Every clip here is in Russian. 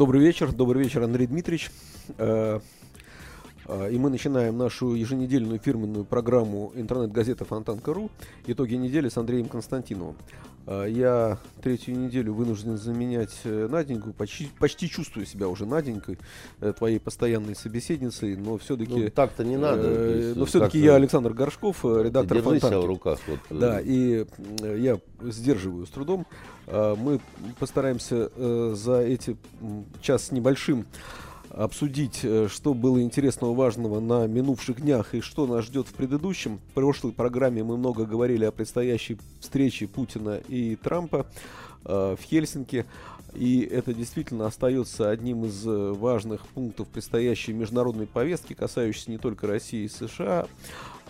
Добрый вечер, добрый вечер, Андрей Дмитриевич. Э, э, и мы начинаем нашу еженедельную фирменную программу интернет-газеты Фонтанка.ру «Итоги недели» с Андреем Константиновым. Э, я третью неделю вынужден заменять Наденьку, почти, почти чувствую себя уже Наденькой, твоей постоянной собеседницей, но все-таки... Ну, так-то не надо. Э, но все-таки я Александр Горшков, редактор Держи себя в руках. Вот. Да, и я сдерживаю с трудом. А, мы постараемся э, за эти час с небольшим обсудить, э, что было интересного, важного на минувших днях и что нас ждет в предыдущем. В прошлой программе мы много говорили о предстоящей встрече Путина и Трампа э, в Хельсинки. И это действительно остается одним из важных пунктов предстоящей международной повестки, касающейся не только России и США,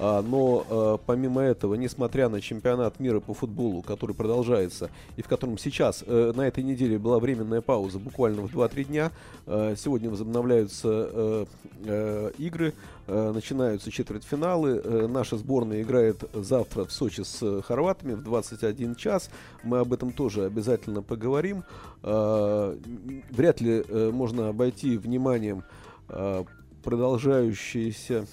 но а, помимо этого, несмотря на чемпионат мира по футболу, который продолжается, и в котором сейчас э, на этой неделе была временная пауза буквально в 2-3 дня, э, сегодня возобновляются э, игры, начинаются четвертьфиналы. Наша сборная играет завтра в Сочи с хорватами в 21 час. Мы об этом тоже обязательно поговорим. Вряд ли можно обойти вниманием продолжающиеся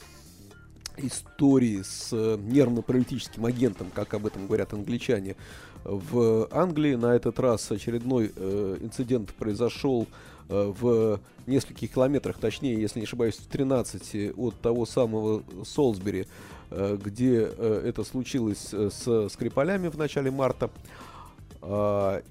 истории с э, нервно-паралитическим агентом, как об этом говорят англичане, в Англии. На этот раз очередной э, инцидент произошел э, в нескольких километрах, точнее, если не ошибаюсь, в 13 от того самого Солсбери, э, где э, это случилось э, с Скрипалями в начале марта. Э,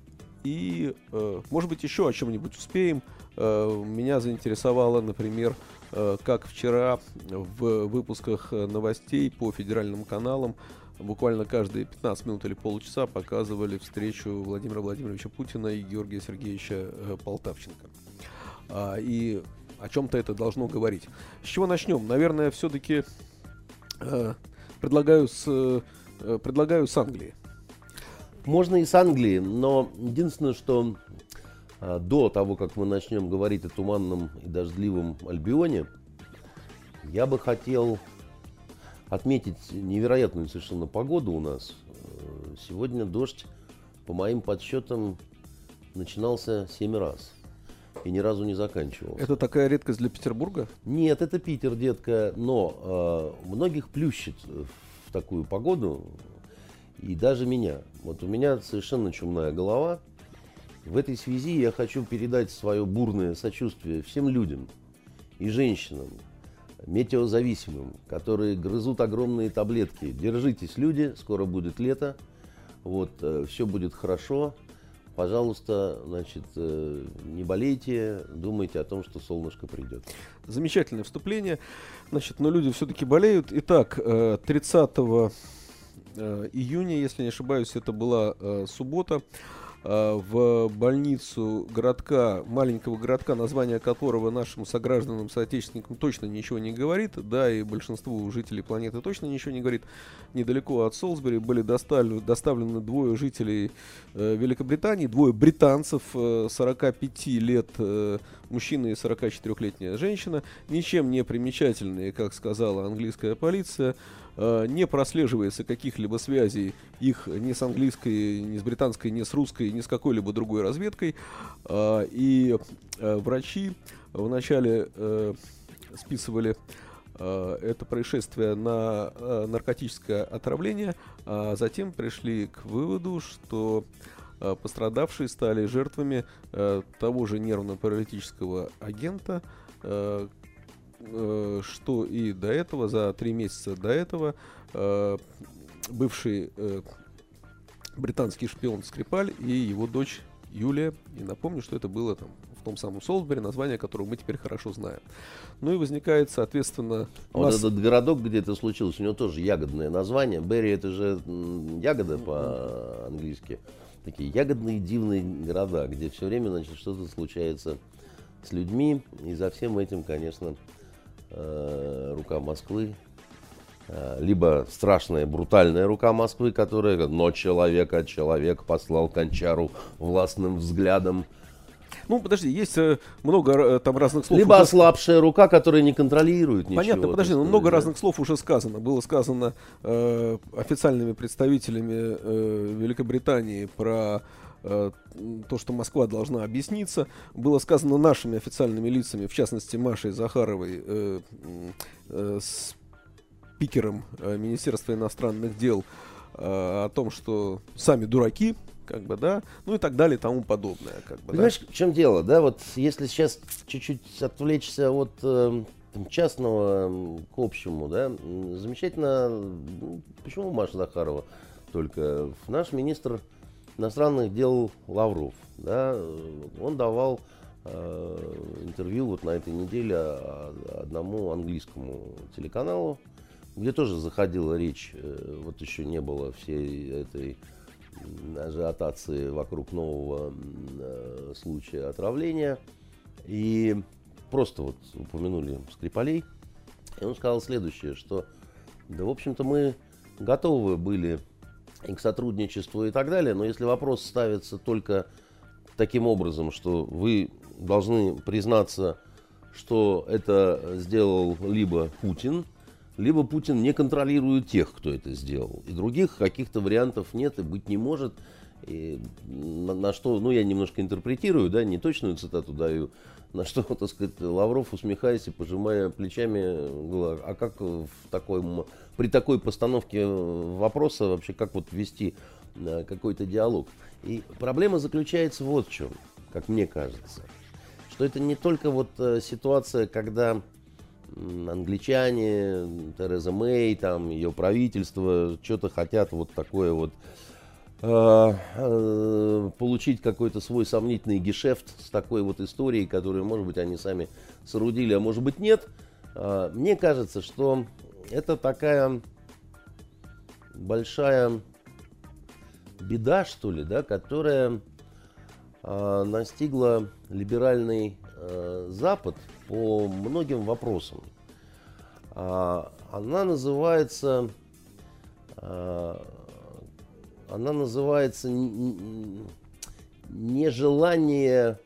и, э, может быть, еще о чем-нибудь успеем. Э, меня заинтересовало, например, Э, как вчера в выпусках э, новостей по федеральным каналам буквально каждые 15 минут или полчаса показывали встречу Владимира Владимировича Путина и Георгия Сергеевича э, Полтавченко. А, и о чем-то это должно говорить. С чего начнем? Наверное, все-таки предлагаю с, предлагаю с Англии. Можно и с Англии, но единственное, что до того, как мы начнем говорить о туманном и дождливом Альбионе, я бы хотел отметить невероятную совершенно погоду у нас. Э, сегодня дождь, по моим подсчетам, начинался 7 раз и ни разу не заканчивался. Это такая редкость для Петербурга? Нет, это Питер, детка, но э, многих плющит в такую погоду, и даже меня. Вот у меня совершенно чумная голова – в этой связи я хочу передать свое бурное сочувствие всем людям и женщинам, метеозависимым, которые грызут огромные таблетки. Держитесь, люди, скоро будет лето, вот, э, все будет хорошо. Пожалуйста, значит, э, не болейте, думайте о том, что солнышко придет. Замечательное вступление. Значит, но люди все-таки болеют. Итак, 30 э, июня, если не ошибаюсь, это была суббота. Э, в больницу городка, маленького городка, название которого нашим согражданам, соотечественникам точно ничего не говорит, да, и большинству жителей планеты точно ничего не говорит, недалеко от Солсбери были доставлены, доставлены двое жителей э, Великобритании, двое британцев, э, 45 лет э, мужчина и 44-летняя женщина, ничем не примечательные, как сказала английская полиция, Э, не прослеживается каких-либо связей их ни с английской, ни с британской, ни с русской, ни с какой-либо другой разведкой. Э, и э, врачи вначале списывали это происшествие на наркотическое отравление, а затем пришли к выводу, что пострадавшие стали жертвами того же нервно-паралитического агента, Э, что и до этого, за три месяца до этого, э, бывший э, британский шпион Скрипаль и его дочь Юлия. И напомню, что это было там в том самом Солсбери, название которого мы теперь хорошо знаем. Ну и возникает, соответственно... А вот этот городок, где это случилось, у него тоже ягодное название. Берри это же ягода по-английски. такие ягодные дивные города, где все время, значит, что-то случается с людьми. И за всем этим, конечно, э, рука Москвы. Э, либо страшная, брутальная рука Москвы, которая, но человека, человек послал кончару властным взглядом. Ну, подожди, есть э, много там разных слов. Либо уже- ослабшая рука, которая не контролирует ничего. Понятно, подожди, но сказать, много разных слов уже сказано. Было сказано э, официальными представителями э, Великобритании про э, то, что Москва должна объясниться. Было сказано нашими официальными лицами, в частности Машей Захаровой, э, э, спикером э, Министерства иностранных дел, э, о том, что сами дураки, как бы, да, ну и так далее тому подобное. Как бы, да. Понимаешь, в чем дело, да, вот если сейчас чуть-чуть отвлечься от э, частного к общему, да, замечательно, почему Маша Захарова только, наш министр иностранных дел Лавров, да, он давал э, интервью вот на этой неделе а- одному английскому телеканалу, где тоже заходила речь, э, вот еще не было всей этой ажиотации вокруг нового э, случая отравления. И просто вот упомянули Скрипалей. И он сказал следующее, что да, в общем-то, мы готовы были и к сотрудничеству и так далее, но если вопрос ставится только таким образом, что вы должны признаться, что это сделал либо Путин, либо Путин не контролирует тех, кто это сделал. И других каких-то вариантов нет и быть не может. И на, на что, ну, я немножко интерпретирую, да, не точную цитату даю, на что, так сказать, Лавров, усмехаясь и пожимая плечами, говорил, а как в такой, при такой постановке вопроса вообще, как вот вести э, какой-то диалог? И проблема заключается вот в чем, как мне кажется, что это не только вот э, ситуация, когда англичане, Тереза Мэй, там, ее правительство что-то хотят вот такое вот э, э, получить какой-то свой сомнительный гешефт с такой вот историей, которую, может быть, они сами соорудили, а может быть, нет. А, Мне кажется, что это такая большая беда, что ли, да, которая а, настигла либеральный э, Запад по многим вопросам. А, Она называется, а, она называется нежелание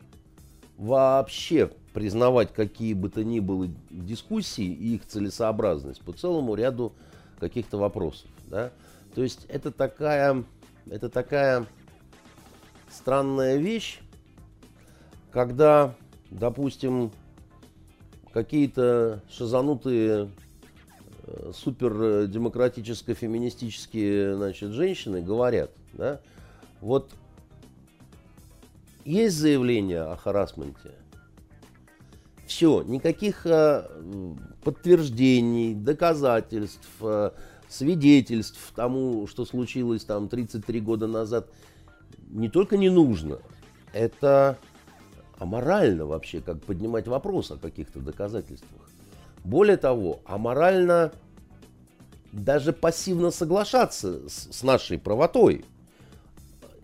вообще признавать какие бы то ни было дискуссии и их целесообразность по целому ряду каких-то вопросов. Да? То есть это такая, это такая странная вещь, когда, допустим, какие-то шизанутые э, супердемократическо-феминистические значит, женщины говорят, да, вот есть заявление о харасменте, все, никаких э, подтверждений, доказательств, э, свидетельств тому, что случилось там 33 года назад, не только не нужно, это аморально вообще, как поднимать вопрос о каких-то доказательствах. Более того, аморально даже пассивно соглашаться с, с нашей правотой.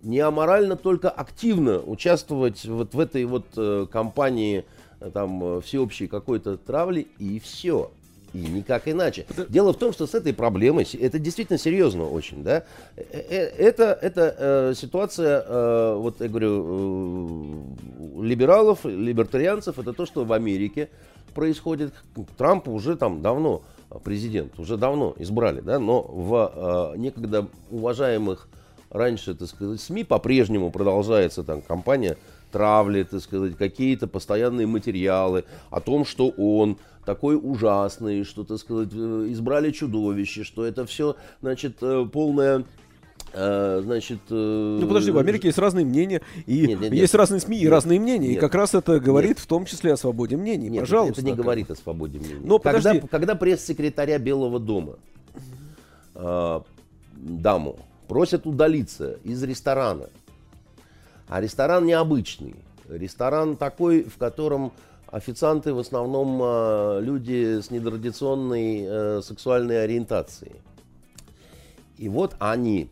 Не аморально только активно участвовать вот в этой вот э, кампании там э, всеобщей какой-то травли и все. И никак иначе. Дело в том, что с этой проблемой, это действительно серьезно очень, да, Э, э, это, это э, ситуация, э, вот я говорю, э, либералов, либертарианцев, это то, что в Америке происходит. Трампа уже там давно президент, уже давно избрали, да, но в э, некогда уважаемых раньше, так сказать, СМИ по-прежнему продолжается там кампания травли, так сказать, какие-то постоянные материалы о том, что он такой ужасный, что, так сказать, э, избрали чудовище, что это все, значит, э, полное, э, значит... Ну подожди, в Америке есть разные мнения, и Нет, нет, нет. есть разные СМИ и разные мнения, и как раз это говорит в том числе о свободе мнений. Нет, Пожалуйста. это не говорит о свободе мнения. Но когда, подожди. когда пресс-секретаря Белого дома э, даму просят удалиться из ресторана, а ресторан необычный, ресторан такой, в котором официанты в основном э, люди с нетрадиционной э, сексуальной ориентацией. И вот они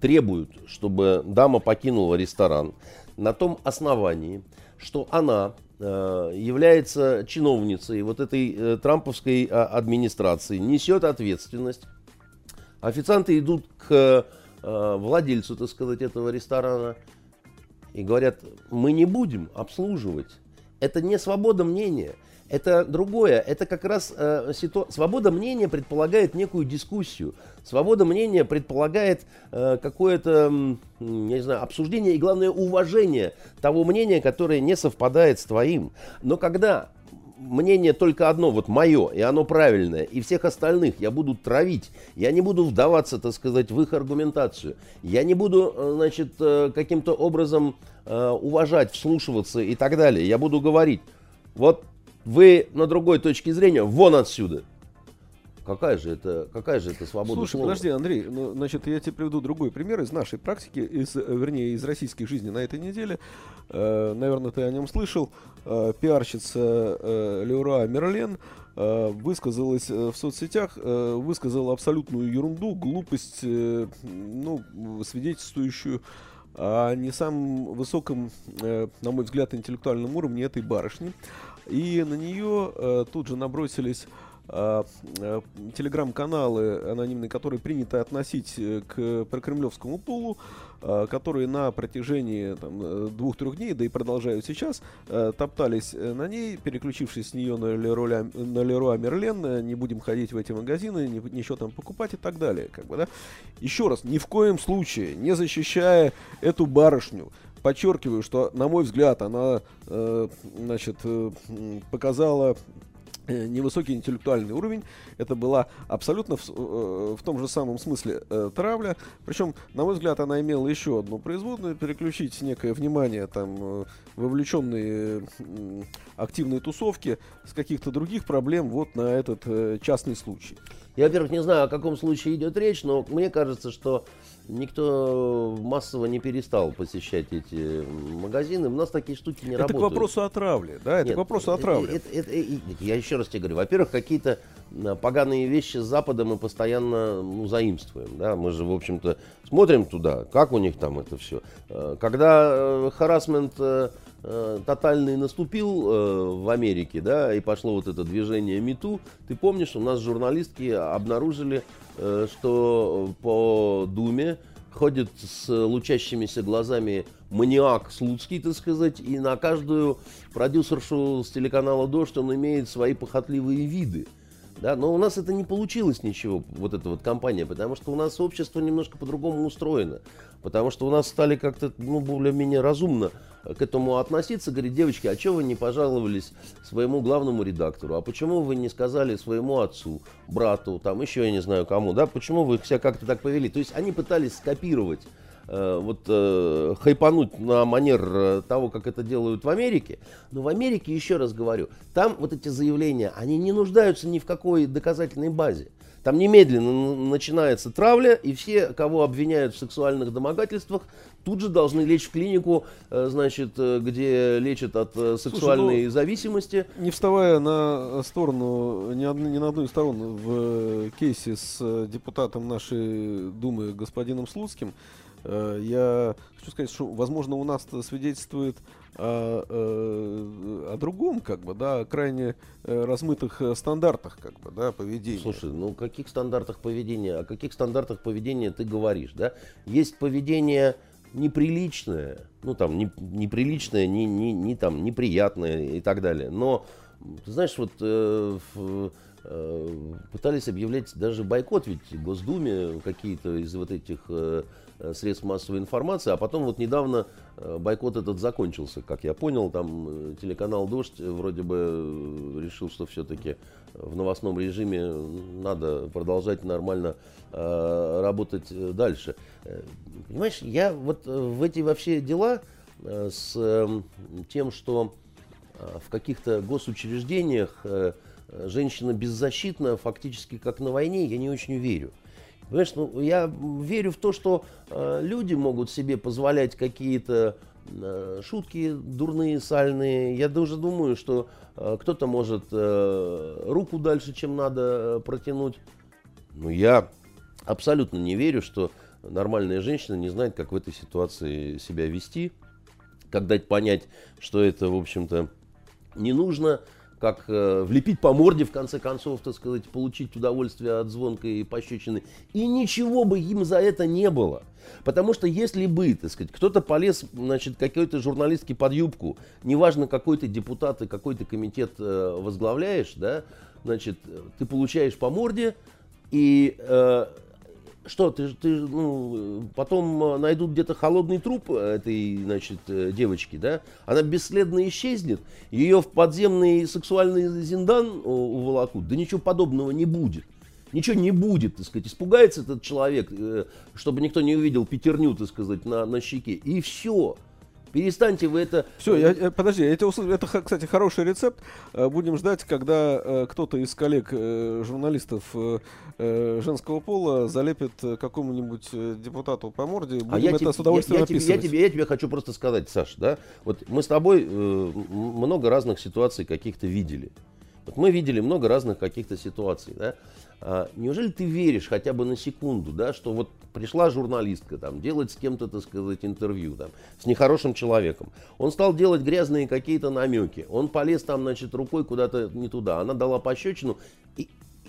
требуют, чтобы дама покинула ресторан на том основании, что она э, является чиновницей вот этой э, трамповской а, администрации, несет ответственность. Официанты идут к владельцу, так сказать, этого ресторана и говорят, мы не будем обслуживать. Это не свобода мнения. Это другое. Это как раз э, ситу... свобода мнения предполагает некую дискуссию. Свобода мнения предполагает э, какое-то, я не знаю, обсуждение и, главное, уважение того мнения, которое не совпадает с твоим. Но когда мнение только одно, вот мое, и оно правильное, и всех остальных я буду травить, я не буду вдаваться, так сказать, в их аргументацию, я не буду, э, значит, э, каким-то образом э, уважать, вслушиваться и так далее, я буду говорить, вот вы на другой точке зрения, вон отсюда. Какая же это, какая же это свобода Слушай, слова? подожди, Андрей, ну, значит, я тебе приведу другой пример из нашей практики, из, вернее, из российской жизни на этой неделе. Э, наверное, ты о нем слышал. Э, пиарщица э, Леура Мерлен э, высказалась э, в соцсетях, э, высказала абсолютную ерунду, глупость, э, ну, свидетельствующую о не самом высоком, э, на мой взгляд, интеллектуальном уровне этой барышни. И на нее э, тут же набросились э, э, телеграм-каналы анонимные, которые принято относить э, к прокремлевскому полу, э, которые на протяжении э, двух-трех дней, да и продолжают сейчас, э, топтались э, на ней, переключившись с нее на Леруа, на Леруа Мерлен, э, не будем ходить в эти магазины, не, ничего там покупать и так далее. Как бы, да? Еще раз, ни в коем случае, не защищая эту барышню, подчеркиваю, что, на мой взгляд, она э, значит, э, показала э, невысокий интеллектуальный уровень. Это была абсолютно в, э, в том же самом смысле э, травля. Причем, на мой взгляд, она имела еще одну производную переключить некое внимание там э, вовлеченные э, активные тусовки с каких-то других проблем вот на этот э, частный случай. Я, во-первых, не знаю, о каком случае идет речь, но мне кажется, что никто массово не перестал посещать эти магазины. У нас такие штуки не это работают. к вопросу о травле, да? Это Нет, к вопросу о травле. это- это- это- я еще раз тебе говорю, во-первых, какие-то а, поганые вещи с Запада мы постоянно ну, заимствуем. Да? Мы же, в общем-то, смотрим туда, как у них там это все. Когда э, харасмент э, тотальный наступил э, в Америке, да, и пошло вот это движение МИТУ, ты помнишь, у нас журналистки обнаружили, э, что по Думе ходит с лучащимися глазами маниак Слуцкий, так сказать, и на каждую продюсершу с телеканала «Дождь» он имеет свои похотливые виды. Да, но у нас это не получилось ничего, вот эта вот компания, потому что у нас общество немножко по-другому устроено. Потому что у нас стали как-то, ну, более-менее разумно к этому относиться. Говорит, девочки, а что вы не пожаловались своему главному редактору? А почему вы не сказали своему отцу, брату, там еще я не знаю кому, да? Почему вы себя как-то так повели? То есть они пытались скопировать вот э, хайпануть на манер э, того, как это делают в Америке. Но в Америке, еще раз говорю, там вот эти заявления, они не нуждаются ни в какой доказательной базе. Там немедленно начинается травля, и все, кого обвиняют в сексуальных домогательствах, тут же должны лечь в клинику, э, значит, э, где лечат от э, сексуальной зависимости. Не вставая на сторону, ни, одной- ни на одну из сторон в э, кейсе с э, депутатом нашей Думы господином Слуцким, э, я хочу сказать, что, возможно, у нас свидетельствует о, э, о другом, как бы, да, о крайне э, размытых э, стандартах, как бы, да, поведения. Слушай, ну каких стандартах поведения, о каких стандартах поведения ты говоришь, да? Есть поведение неприличное, ну там не, неприличное, не, не, не там неприятное и так далее. Но ты знаешь, вот э, в- э, пытались объявлять даже бойкот ведь в Госдуме какие-то из вот этих э, э, средств массовой информации, а потом вот недавно э, бойкот этот закончился, как я понял, там э, телеканал «Дождь» вроде бы э, решил, что все-таки в новостном режиме надо продолжать нормально э, работать э, дальше. Э, Понимаешь, я вот э, в эти вообще дела э, с э, тем, что э, в каких-то госучреждениях э, э, женщина беззащитна фактически как на войне, я не очень верю. Понимаешь, ну, я верю в то, что э, люди могут себе позволять какие-то э, шутки дурные, сальные. Я даже думаю, что э, кто-то может э, руку дальше, чем надо э, протянуть. Но я абсолютно не верю, что нормальная женщина не знает, как в этой ситуации себя вести, как дать понять, что это, в общем-то, не нужно, как э, влепить по морде, в конце концов, так сказать, получить удовольствие от звонкой пощечины. И ничего бы им за это не было. Потому что если бы, так сказать, кто-то полез, значит, какой-то журналистский под юбку, неважно, какой ты депутат и какой ты комитет э, возглавляешь, да, значит, ты получаешь по морде, и э, что, ты, ты ну, потом найдут где-то холодный труп этой, значит, э, девочки, да? Она бесследно исчезнет, ее в подземный сексуальный зиндан уволокут. Да ничего подобного не будет. Ничего не будет, так сказать. Испугается этот человек, э, чтобы никто не увидел пятерню, так сказать, на, на щеке. И все. Перестаньте вы это... Все, я, я, подожди, я тебя услышал. Это, кстати, хороший рецепт. Э, будем ждать, когда э, кто-то из коллег э, журналистов женского пола залепит какому-нибудь депутату по морде. Будем а я это тебе, с удовольствием я, описывать. Я тебе, я тебе хочу просто сказать, Саш, да, вот мы с тобой э, много разных ситуаций каких-то видели. Вот мы видели много разных каких-то ситуаций, да. А, неужели ты веришь хотя бы на секунду, да, что вот пришла журналистка там делать с кем-то, так сказать, интервью там, с нехорошим человеком. Он стал делать грязные какие-то намеки. Он полез там, значит, рукой куда-то не туда. Она дала пощечину и,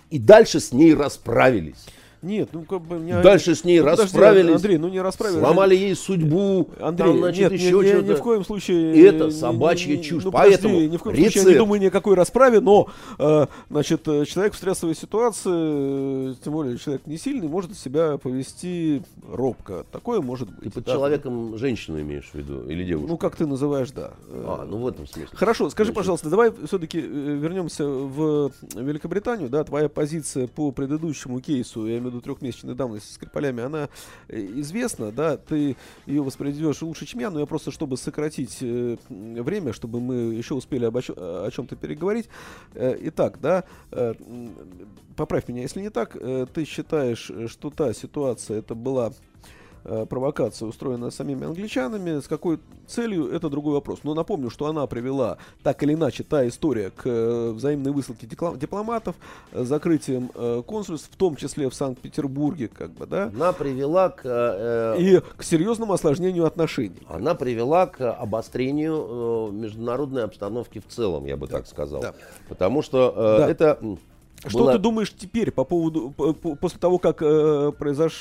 и дальше с ней расправились. Нет, ну как бы... Меня... Дальше с ней ну, расправились. Подожди, Андрей, ну не расправились. Сломали ей судьбу. Андрей, там, значит, нет, еще ни. Ни в коем случае... И это собачья не, чушь. Ну, Поэтому подожди, ни в коем рецепт. случае я не думаю ни о какой расправе, но, э, значит, э, человек в стрессовой ситуации, тем более человек не сильный, может себя повести робко. Такое может быть. Ты под да. человеком женщину имеешь в виду или девушку? Ну, как ты называешь, да. А, ну в этом смысле. Хорошо, скажи, значит. пожалуйста, давай все-таки э, вернемся в Великобританию, да, твоя позиция по предыдущему кейсу, я имею в виду трехмесячной давности, Скрипалями, она э, известна, да, ты ее воспроизведешь лучше, чем я, но я просто, чтобы сократить э, время, чтобы мы еще успели об, о чем-то переговорить. Э, итак, да, э, поправь меня, если не так, э, ты считаешь, что та ситуация, это была Э, провокация, устроенная самими англичанами. С какой целью, это другой вопрос. Но напомню, что она привела, так или иначе, та история к э, взаимной высылке дипломатов, э, закрытием консульств, в том числе в Санкт-Петербурге, как бы, да. Она привела к... Э, И к серьезному осложнению отношений. Она привела к обострению международной обстановки в целом, я бы да. так сказал. Да. Потому что э, да. это... Что было... ты думаешь теперь по поводу, по, по, после того, как э, произошло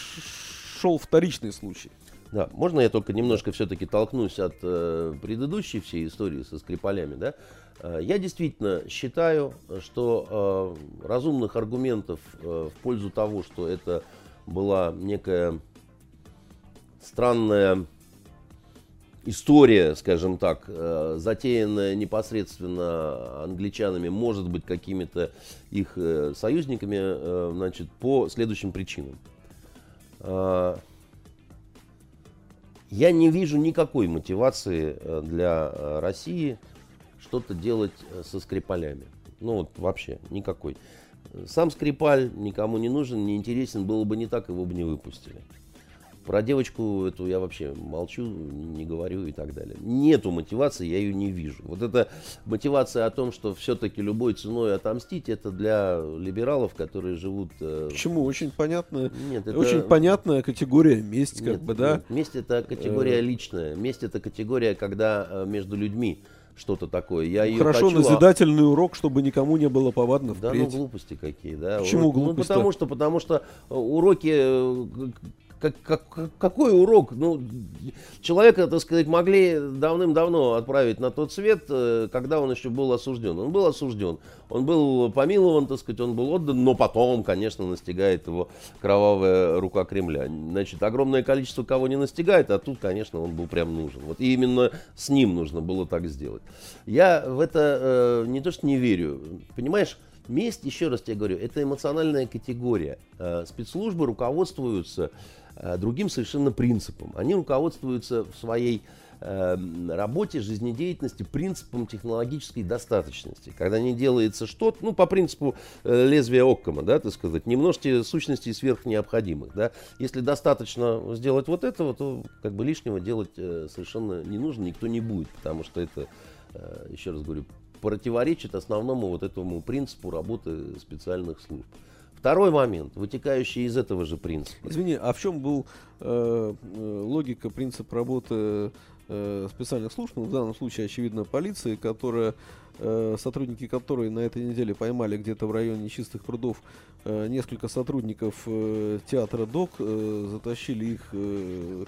шел вторичный случай. Да, можно я только немножко все-таки толкнусь от э, предыдущей всей истории со Скрипалями, да? Э, я действительно считаю, что э, разумных аргументов э, в пользу того, что это была некая странная история, скажем так, э, затеянная непосредственно англичанами, может быть какими-то их э, союзниками, значит, по следующим причинам. А, я не вижу никакой мотивации э, для э, России что-то делать э, со Скрипалями. Ну вот вообще никакой. Сам Скрипаль никому не нужен, не интересен, было бы не так, его бы не выпустили. Про девочку эту я вообще молчу, не говорю и так далее. Нету мотивации, я ее не вижу. Вот эта мотивация о том, что все-таки любой ценой отомстить, это для либералов, которые живут... Э, Почему? Очень понятно. Нет, это... Очень понятная категория месть, как нет, бы, да? Нет, месть это категория э. личная. Месть это категория, когда э, между людьми что-то такое. Я ну, хорошо, хочу, назидательный а... урок, чтобы никому не было повадно впредь. Да, ну глупости какие, да. Почему глупости? Ну, потому что, потому что уроки как, как, какой урок? Ну, человека, так сказать, могли давным-давно отправить на тот свет, э, когда он еще был осужден. Он был осужден, он был помилован, так сказать, он был отдан, но потом, конечно, настигает его кровавая рука Кремля. Значит, огромное количество кого не настигает, а тут, конечно, он был прям нужен. Вот и именно с ним нужно было так сделать. Я в это э, не то что не верю, понимаешь, Месть, еще раз тебе говорю, это эмоциональная категория. Э, спецслужбы руководствуются другим совершенно принципом. Они руководствуются в своей э, работе, жизнедеятельности принципом технологической достаточности. Когда не делается что-то, ну, по принципу э, лезвия Оккома, да, так сказать, не множьте сущностей сверх необходимых, да. Если достаточно сделать вот этого, то как бы лишнего делать э, совершенно не нужно, никто не будет, потому что это, э, еще раз говорю, противоречит основному вот этому принципу работы специальных служб. Второй момент, вытекающий из этого же принципа. Извини, а в чем был э, э, логика, принцип работы э, специальных служб, ну, в данном случае, очевидно, полиции, которая, э, сотрудники которой на этой неделе поймали где-то в районе чистых прудов э, несколько сотрудников э, театра ДОК, э, затащили их э,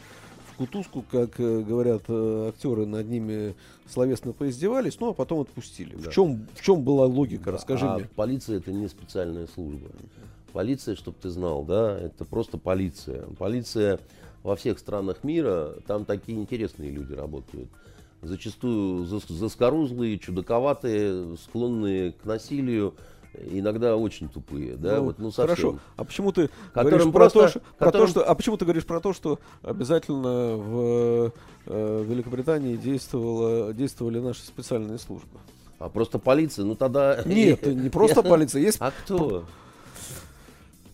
кутузку, как э, говорят э, актеры, над ними словесно поиздевались, ну а потом отпустили. Да. В, чем, в чем была логика, расскажи а мне. полиция это не специальная служба. Полиция, чтобы ты знал, да, это просто полиция. Полиция во всех странах мира, там такие интересные люди работают. Зачастую зас- заскорузлые, чудаковатые, склонные к насилию, иногда очень тупые, да, Ну, вот, ну совсем. Хорошо. А почему ты Которым говоришь про, то, просто- что, про то, которым- что, а почему ты говоришь про то, что обязательно в э, Великобритании действовала, действовали наши специальные службы? А просто полиция, ну тогда... Нет, не просто полиция, есть А кто?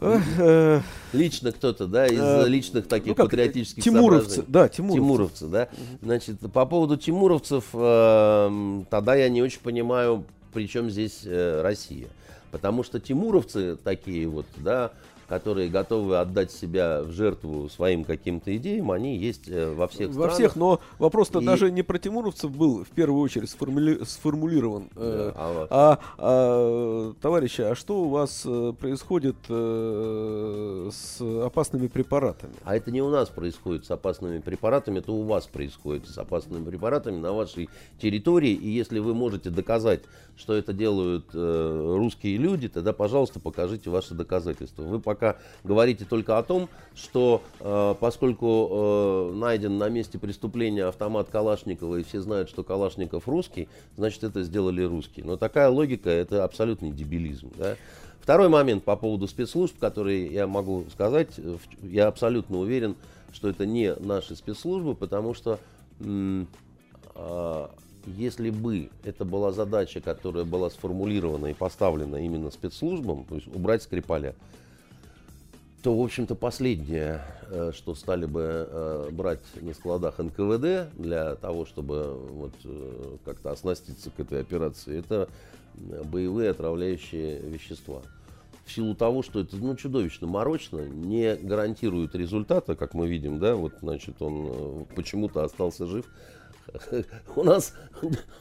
э, э, Лично кто-то, да, из Э, личных таких ну как, патриотических Тимуровцы, да, Тимуровцы. Тимуровцы, да. Значит, по поводу тимуровцев, эм, тогда я не очень понимаю, при чем здесь э, Россия. Потому что тимуровцы такие вот, да, которые готовы отдать себя в жертву своим каким-то идеям, они есть э, во всех Во странах. всех, но вопрос-то И- даже не про тимуровцев был в первую очередь сформули- сформулирован. Да, Э, а А, а, товарищи, а что у вас э, происходит э, с опасными препаратами? А это не у нас происходит с опасными препаратами, это у вас происходит с опасными препаратами на вашей территории. И если вы можете доказать, что это делают э, русские люди, тогда, пожалуйста, покажите ваши доказательства. Вы пока говорите только о том, что э, поскольку э, найден на месте преступления автомат Калашникова, и все знают, что Калашников русский, значит, это сделали русские. Но такая логика, это абсолютный дебилизм. Да? Второй момент по поводу спецслужб, который я могу сказать, э, я абсолютно уверен, что это не наши спецслужбы, потому что а, если бы это была задача, которая была сформулирована и поставлена именно спецслужбам, то есть убрать Скрипаля, то, в общем-то, последнее, э, что стали бы э, брать на складах НКВД для того, чтобы вот э, как-то оснаститься к этой операции, это боевые отравляющие вещества. В силу того, что это ну, чудовищно морочно, не гарантирует результата, как мы видим, да, вот, значит, он почему-то остался жив. У нас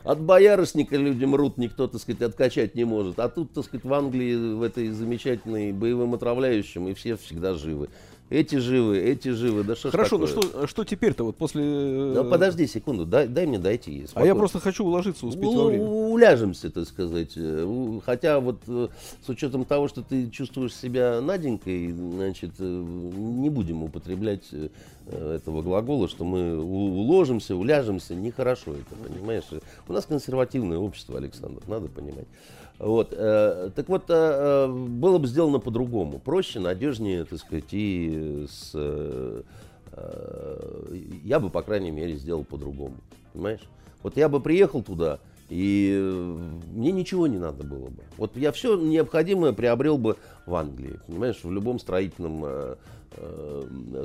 от боярышника люди мрут, никто, так сказать, откачать не может. А тут, так сказать, в Англии, в этой замечательной боевым отравляющем, и все всегда живы. Эти живы, эти живы. Да что Хорошо, ну что, что теперь-то вот после... э, Да подожди секунду, дай, дай мне дойти. А я спокойно. просто хочу уложиться, успеть У- во время. Уляжемся, так сказать. Э, Хотя вот э, с учетом того, что ты чувствуешь себя Наденькой, значит, э, не будем употреблять э, э, этого глагола, что мы уложимся, уляжемся. Нехорошо это, понимаешь? У нас консервативное общество, Александр, надо понимать. Вот, э, так вот, э, э, было бы сделано по-другому. Проще, надежнее, так сказать, и с... я бы, по крайней мере, сделал по-другому. Понимаешь? Вот я бы приехал туда, и мне ничего не надо было бы. Вот я все необходимое приобрел бы в Англии, понимаешь, в любом строительном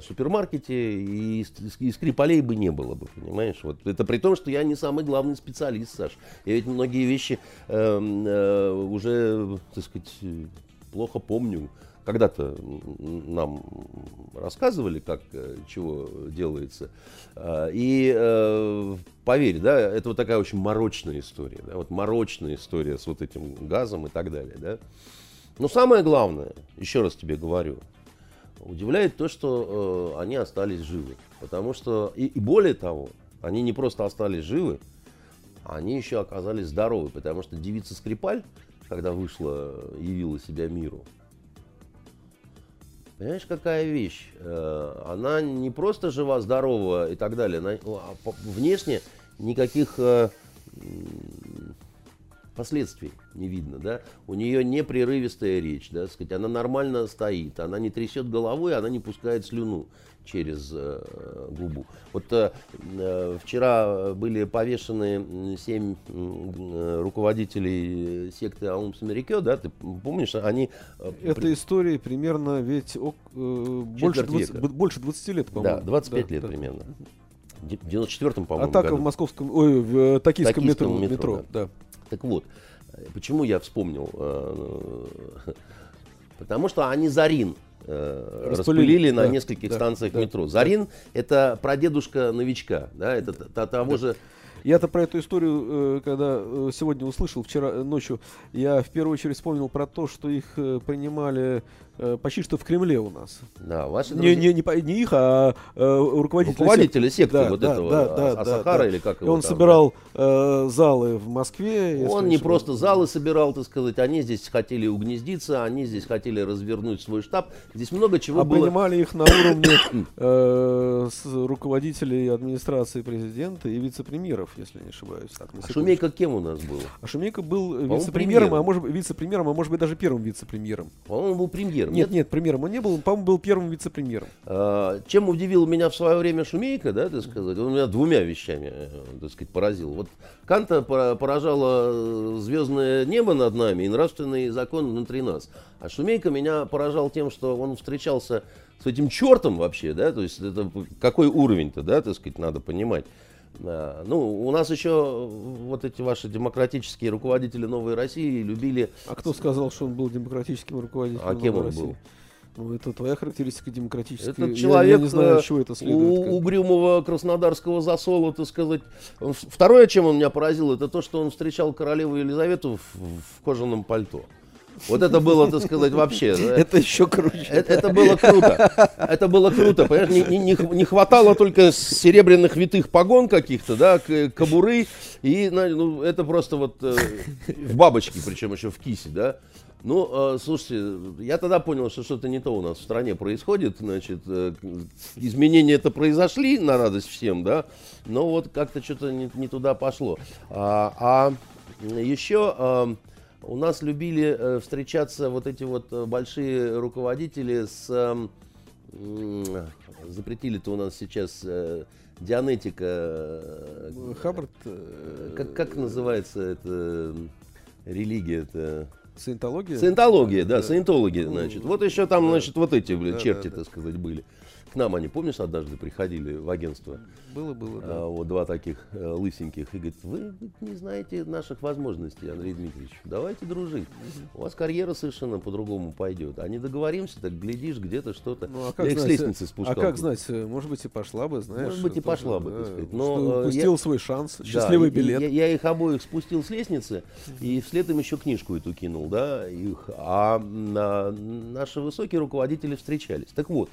супермаркете, и, и скрипалей бы не было бы, понимаешь. Вот это при том, что я не самый главный специалист, Саш. Я ведь многие вещи э, э, уже, так сказать, э, плохо помню. Когда-то нам рассказывали, как э, чего делается. А, И э, поверь, да, это вот такая очень морочная история. Да, вот морочная история с вот этим газом и так далее. Да. Но самое главное, еще раз тебе говорю, удивляет то, что э, они остались живы. Потому что, и, и более того, они не просто остались живы, они еще оказались здоровы. Потому что девица Скрипаль, когда вышла, явила себя миру, Понимаешь, какая вещь? Э, Она не просто жива-здорова и так далее. Она, внешне никаких э, последствий не видно, да? У нее непрерывистая речь, да, сказать, она нормально стоит, она не трясет головой, она не пускает слюну через э, губу. Вот э, э, вчера были повешены семь э, руководителей секты Аум Самарикё, да, ты помнишь, они... э, Эта история примерно ведь ок- э, больше, Четверть 20, века. б- больше 20 лет, по-моему. Да, 25 Да, лет да. примерно. В 94-м, по-моему, Атака году. в московском, ой, в э, токийском, Токийском метро, метро, метро, да. Так вот, э, почему я вспомнил э, Потому что они Зарин э, Распылили, распылили на да, нескольких да, станциях да, метро. Зарин это прадедушка новичка, да, это т- того же Я-то про эту историю, э, когда э, сегодня услышал, вчера э, ночью, я в первую очередь вспомнил про то, что их э, принимали э, почти что в Кремле у нас. Да, ваши Не, друзья- не, не, не их, а э, руководители руководители секты Да, вот да, этого да, да, А- да, Асахара да. или как И его он там, собирал э, залы в Москве. да. Он не просто залы собирал, так сказать, они здесь хотели угнездиться, они здесь хотели развернуть свой штаб. Здесь много чего А было. принимали их на уровне э, с руководителей администрации президента и вице-премьеров, если не ошибаюсь. Так, А. Шумейка кем у нас был? А Шумейко был э, вице-премьером, а может быть вице-премьером, а может быть даже первым вице-премьером. По-моему, был премьером. Нет, нет, премьером он не был, он, по-моему, был первым вице-премьером. А, Чем удивил меня в свое время Шумейка, да, так сказать, он меня двумя вещами, э, так сказать, поразил. Вот Канта пора- поражало звездное небо над нами и нравственный закон внутри нас. А Шумейка меня поражал тем, что он встречался с этим чертом вообще, да, то есть это какой уровень-то, да, так сказать, надо понимать. Ну, у нас еще вот эти ваши демократические руководители Новой России любили А кто сказал, что он был демократическим руководителем А кем Новой он России? был? Ну, это твоя характеристика демократическая. Этот Я- человек я, не знаю, э, чего это следует. у как. угрюмого краснодарского засола, так сказать. Второе, чем он меня поразил, это то, что он встречал королеву Елизавету в, в кожаном пальто. Вот это было, так сказать, вообще. Это еще круче. Это, это было круто. Это было круто. Понимаешь, не, не- не хватало только серебряных витых погон каких-то, да, кобуры. И ну, это просто вот э, в бабочке, причем еще в кисе, да. Ну, э, слушайте, я тогда понял, что что-то не то у нас в стране происходит. Значит, э, изменения это произошли на радость всем, да. Но вот как-то что-то не, не туда пошло. А, а еще э, у нас любили э, встречаться вот эти вот э, большие руководители с... запретили-то у нас сейчас э, дианетика. Хаббард, Как, как называется эта религия это Саентология? Саентология, да, Да. саентологи, Ну, значит. Вот еще там, значит, вот эти, блин, Да, черти, да, да. так сказать, были. К нам они, помнишь, однажды приходили в агентство? Было, было, да. А, вот два таких э, лысеньких. И говорит, вы говорит, не знаете наших возможностей, Андрей Дмитриевич. Давайте дружить. У вас карьера совершенно по-другому пойдет. А не договоримся, так глядишь, где-то что-то. Ну, а Я как их с знать, лестницы а спускал. как знать, э, может быть и пошла бы, знаешь. Может быть, и тоже, пошла бы, да, так сказать. что Но, э, упустил я- свой шанс, счастливый билет. Я, я их обоих спустил с лестницы и вслед им еще книжку эту кинул, да, их. А на- наши высокие руководители встречались. Так вот,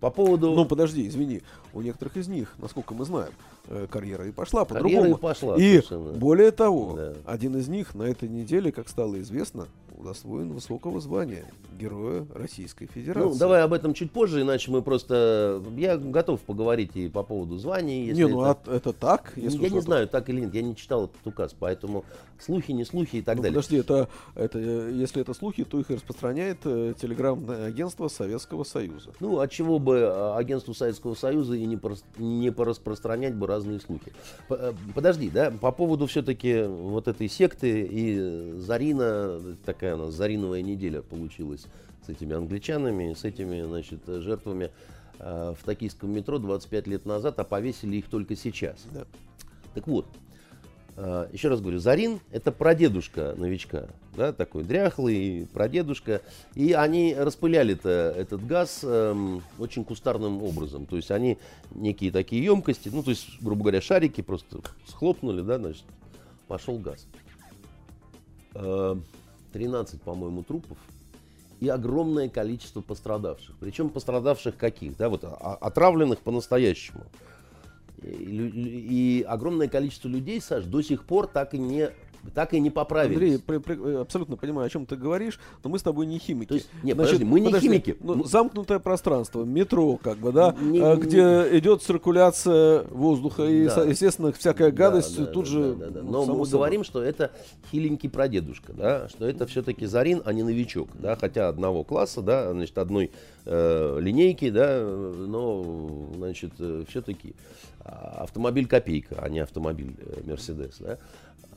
по поводу... Ну, подожди, извини. У некоторых из них, насколько мы знаем, э, карьера и пошла Карьера по-другому. и пошла, И совершенно. более того, Да. один из них на этой неделе, как стало известно, удостоен высокого звания Героя Российской Федерации. Ну, давай об этом чуть позже, иначе мы просто... Я готов поговорить и по поводу званий. если Не, ну это- а это так? Если я не знаю, так или нет, я не читал этот указ, поэтому слухи, не слухи и так Ну, далее. подожди, это, это, э, если это слухи, то их распространяет э, телеграммное агентство Советского Союза. Ну, от чего бы а, агентству Советского Союза и не, прос- не пораспространять бы разные слухи. Э, Подожди, да, по поводу все-таки вот этой секты и э, Зарина, такая у нас Зариновая неделя получилась с этими англичанами, с этими, значит, э, жертвами э, в токийском метро 25 лет назад, а повесили их только сейчас. Да. Так вот, э, еще раз говорю, Зарин это прадедушка новичка, да, такой дряхлый прадедушка, и они распыляли -то этот газ эм, очень кустарным образом, то есть они некие такие емкости, ну то есть, грубо говоря, шарики просто схлопнули, да, значит, пошел газ. Э, 13, по-моему, трупов и огромное количество пострадавших. Причем пострадавших каких? Да, вот а- отравленных по-настоящему. И, и огромное количество людей, Саш, до сих пор так и не, так и не поправились. Андрей, при- при- э, абсолютно понимаю, о чем ты говоришь, но мы с тобой не химики. То есть, нет, подожди, мы не химики. ну, замкнутое пространство, метро, как бы, да, Не- э, не- где идет циркуляция воздуха, и, Да. со- естественно, всякая гадость Да, да, тут да, же. да, да, да. ну, Но мы собой. говорим, что это хиленький прадедушка, да, что это все-таки Зарин, а не новичок, да, хотя одного класса, да, значит, одной э, линейки, да, но, значит, все-таки автомобиль копейка, а не автомобиль э, Мерседес, да.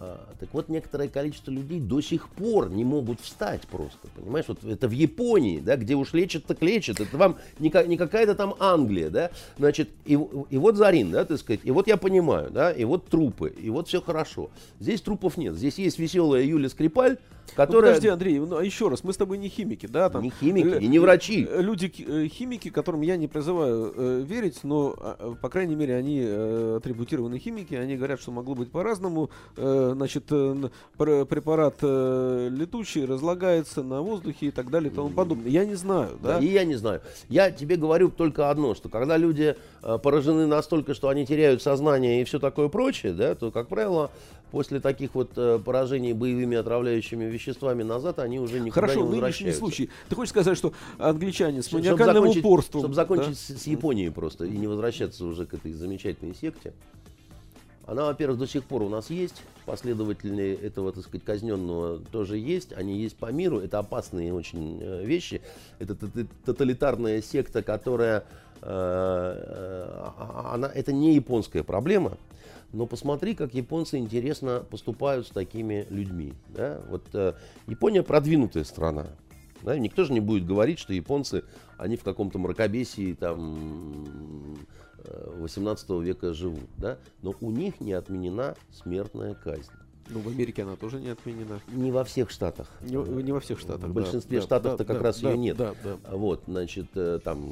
А, так вот, некоторое количество людей до сих пор не могут встать просто, понимаешь? Вот это в Японии, да, где уж лечат, так лечат. Это вам не, не какая-то там Англия, да? Значит, и, и вот Зарин, да, так сказать, и вот я понимаю, да, и вот трупы, и вот все хорошо. Здесь трупов нет. Здесь есть веселая Юля Скрипаль, которая... Ну, подожди, Андрей, ну, а еще раз, мы с тобой не химики, да? Там, не химики и не врачи. Люди э, химики, которым я не призываю э, верить, но, э, по крайней мере, они э, атрибутированы химики, они говорят, что могло быть по-разному. Э, значит, э, препарат э, летучий разлагается на воздухе и так далее и тому подобное. Я не знаю, да? да? И я не знаю. Я тебе говорю только одно, что когда люди э, поражены настолько, что они теряют сознание и все такое прочее, да, то, как правило, после таких вот э, поражений боевыми отравляющими веществами назад они уже никуда Хорошо, не возвращаются. нынешний случай. Ты хочешь сказать, что англичане с маниакальным чтобы упорством... Чтобы закончить да? с, с Японией просто и не возвращаться уже к этой замечательной секте. Она, во-первых, до сих пор у нас есть, последователи этого, так сказать, казненного тоже есть, они есть по миру, это опасные очень э, вещи, это тоталитарная секта, которая, э, а, она, это не японская проблема, но посмотри, как японцы интересно поступают с такими людьми. Да? Вот э, Япония продвинутая страна. Да? Никто же не будет говорить, что японцы, они в каком-то мракобесии там 18 э, века живут. Да? Но у них не отменена смертная казнь. Ну, в Америке она тоже не отменена. Не во всех штатах. Не, не во всех штатах. В большинстве да, штатов-то да, как да, раз да, ее нет. Да, да. Вот, значит, э, там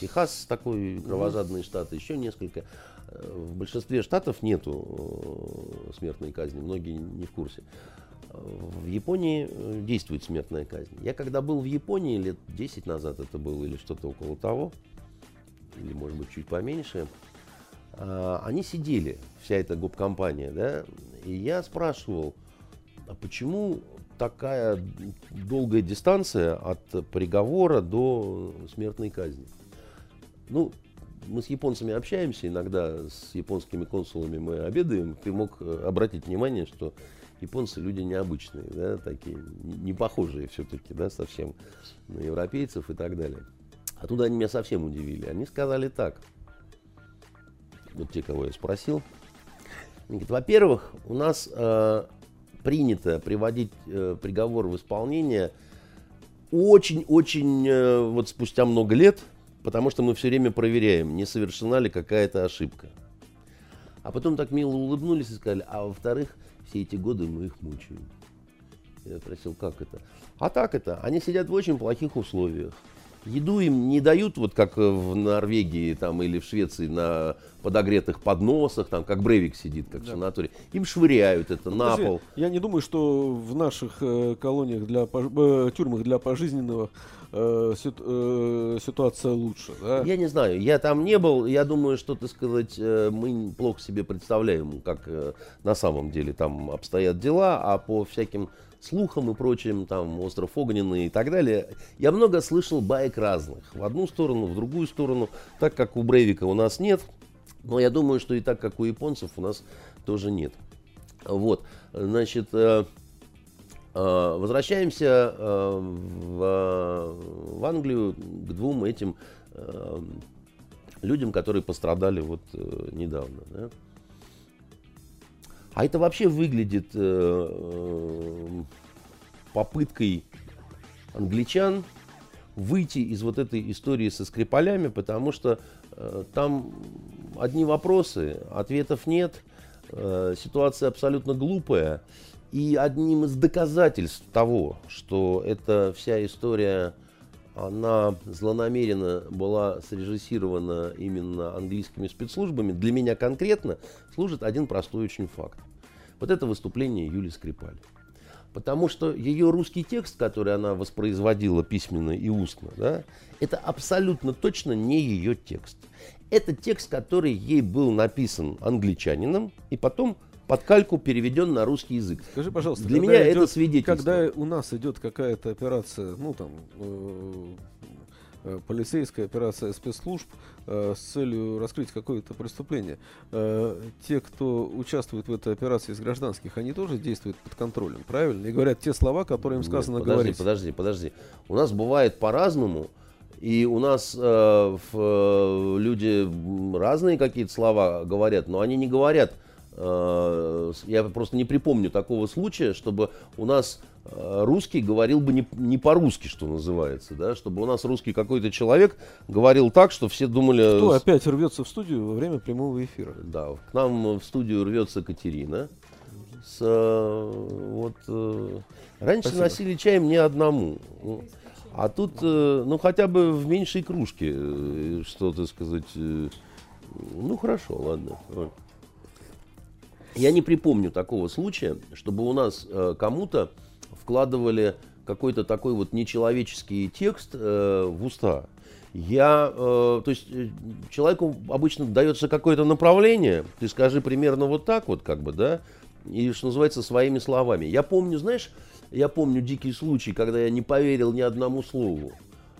Техас такой кровожадный штат, еще несколько. В большинстве штатов нету э, смертной казни, многие не в курсе. В Японии э, действует смертная казнь. Я когда был в Японии лет 10 назад это было или что-то около того, или может быть чуть поменьше, а, они сидели, вся эта гоп-компания, да, и я спрашивал, а почему такая долгая дистанция от приговора до смертной казни? Ну, мы с японцами общаемся, иногда с японскими консулами мы обедаем. Ты мог э, обратить внимание, что японцы люди необычные, да, такие, не похожие все-таки, да, совсем на европейцев и так далее. Оттуда они меня совсем удивили. Они сказали так, вот те, кого я спросил. во-первых, у нас э, принято приводить э, приговор в исполнение очень-очень, э, вот спустя много лет – потому что мы все время проверяем, не совершена ли какая-то ошибка. А потом так мило улыбнулись и сказали, а во-вторых, все эти годы мы их мучаем. Я спросил, как это? А так это, они сидят в очень плохих условиях. Еду им не дают, вот как в Норвегии там, или в Швеции, на подогретых подносах, там, как Брейвик сидит, как да. в санатории. Им швыряют это ну, на пол. Я не думаю, что в наших э, колониях для э, тюрьмах для пожизненного э, э, ситуация лучше. Да? Я не знаю, я там не был. Я думаю, что, так сказать, э, мы плохо себе представляем, как э, на самом деле там обстоят дела, а по всяким слухам и прочим, там, остров Огненный и так далее. Я много слышал баек разных. В одну сторону, в другую сторону. Так как у Брейвика у нас нет, но я думаю, что и так как у японцев у нас тоже нет. Вот, значит, возвращаемся э, в, в Англию к двум этим людям, которые пострадали вот недавно. Да? А это вообще выглядит э, э, попыткой англичан выйти из вот этой истории со Скрипалями, потому что э, там одни вопросы, ответов нет, э, ситуация абсолютно глупая. И одним из доказательств того, что эта вся история, она злонамеренно была срежиссирована именно английскими спецслужбами, для меня конкретно служит один простой очень факт. Вот это выступление Юли Скрипаль. Потому что ее русский текст, который она воспроизводила письменно и устно, да, это абсолютно точно не ее текст. Это текст, который ей был написан англичанином и потом под кальку переведен на русский язык. Скажи, пожалуйста, для меня идет, это свидетельство. Когда у нас идет какая-то операция, ну там э, Э, полицейская операция спецслужб э, с целью раскрыть какое-то преступление. Э, те, кто участвует в этой операции из гражданских, они тоже действуют под контролем, правильно? И говорят те слова, которые им сказано Нет, подожди, говорить. Подожди, подожди. У нас бывает по-разному. И у нас э, в, э, люди разные какие-то слова говорят, но они не говорят я просто не припомню такого случая, чтобы у нас э, русский говорил бы не, не по-русски, что называется, да, чтобы у нас русский какой-то человек говорил так, что все думали... Кто опять рвется в студию во время прямого эфира? Да, к нам в студию рвется Катерина. С, э, вот, э, раньше Спасибо. носили чай мне одному. А тут, э, ну, хотя бы в меньшей кружке, э, что-то сказать. э, Ну, хорошо, ладно. Я не припомню такого случая, чтобы у нас э, кому-то вкладывали какой-то такой вот нечеловеческий текст э, в уста. Я, э, то есть э, человеку обычно дается какое-то направление, ты скажи примерно вот так вот, как бы, да, и, что называется, своими словами. Я помню, знаешь, я помню дикий случай, когда я не поверил ни одному слову,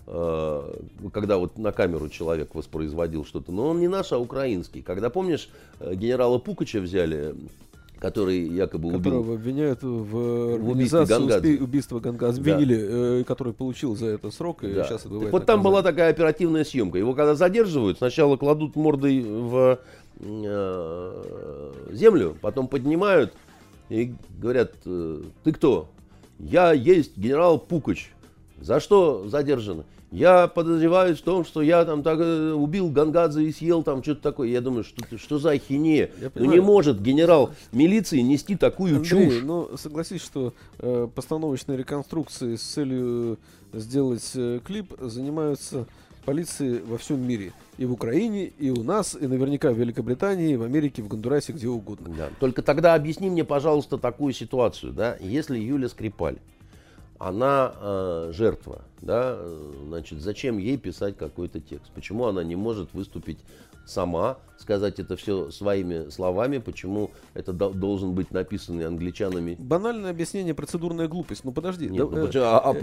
когда вот на камеру человек воспроизводил что-то, но он не наш, а украинский. Когда, помнишь, э, генерала Пукача взяли, который якобы убил... Которого обвиняют в убийстве организации Гангадзе. успе- убийства Гангадзе. Обвинили, э, который получил за это срок и Да. сейчас отбывает вот там была наказание. такая оперативная съемка. Его когда задерживают, сначала кладут мордой в э, землю, потом поднимают и говорят, э, ты кто? Я есть генерал Пукач. За что задержан? Я подозреваю в том, что я там так э, убил Гангадзе и съел там что-то такое. Я думаю, что, что за ахинея? Ну не может генерал милиции нести такую Андрей, чушь. ну согласись, что э, постановочной реконструкцией с целью сделать э, клип занимаются полиции во всем мире. И в Украине, и у нас, и наверняка в Великобритании, и в Америке, в Гондурасе, где угодно. Да. Только тогда объясни мне, пожалуйста, такую ситуацию, да, если Юля Скрипаль, она э, жертва, да, э, значит, зачем ей писать какой-то текст? Почему она не может выступить сама, сказать это все своими словами, почему это до- должен быть написанный англичанами? Банальное объяснение, процедурная глупость. Ну подожди. Нет, да, ну, э, почему- а- а-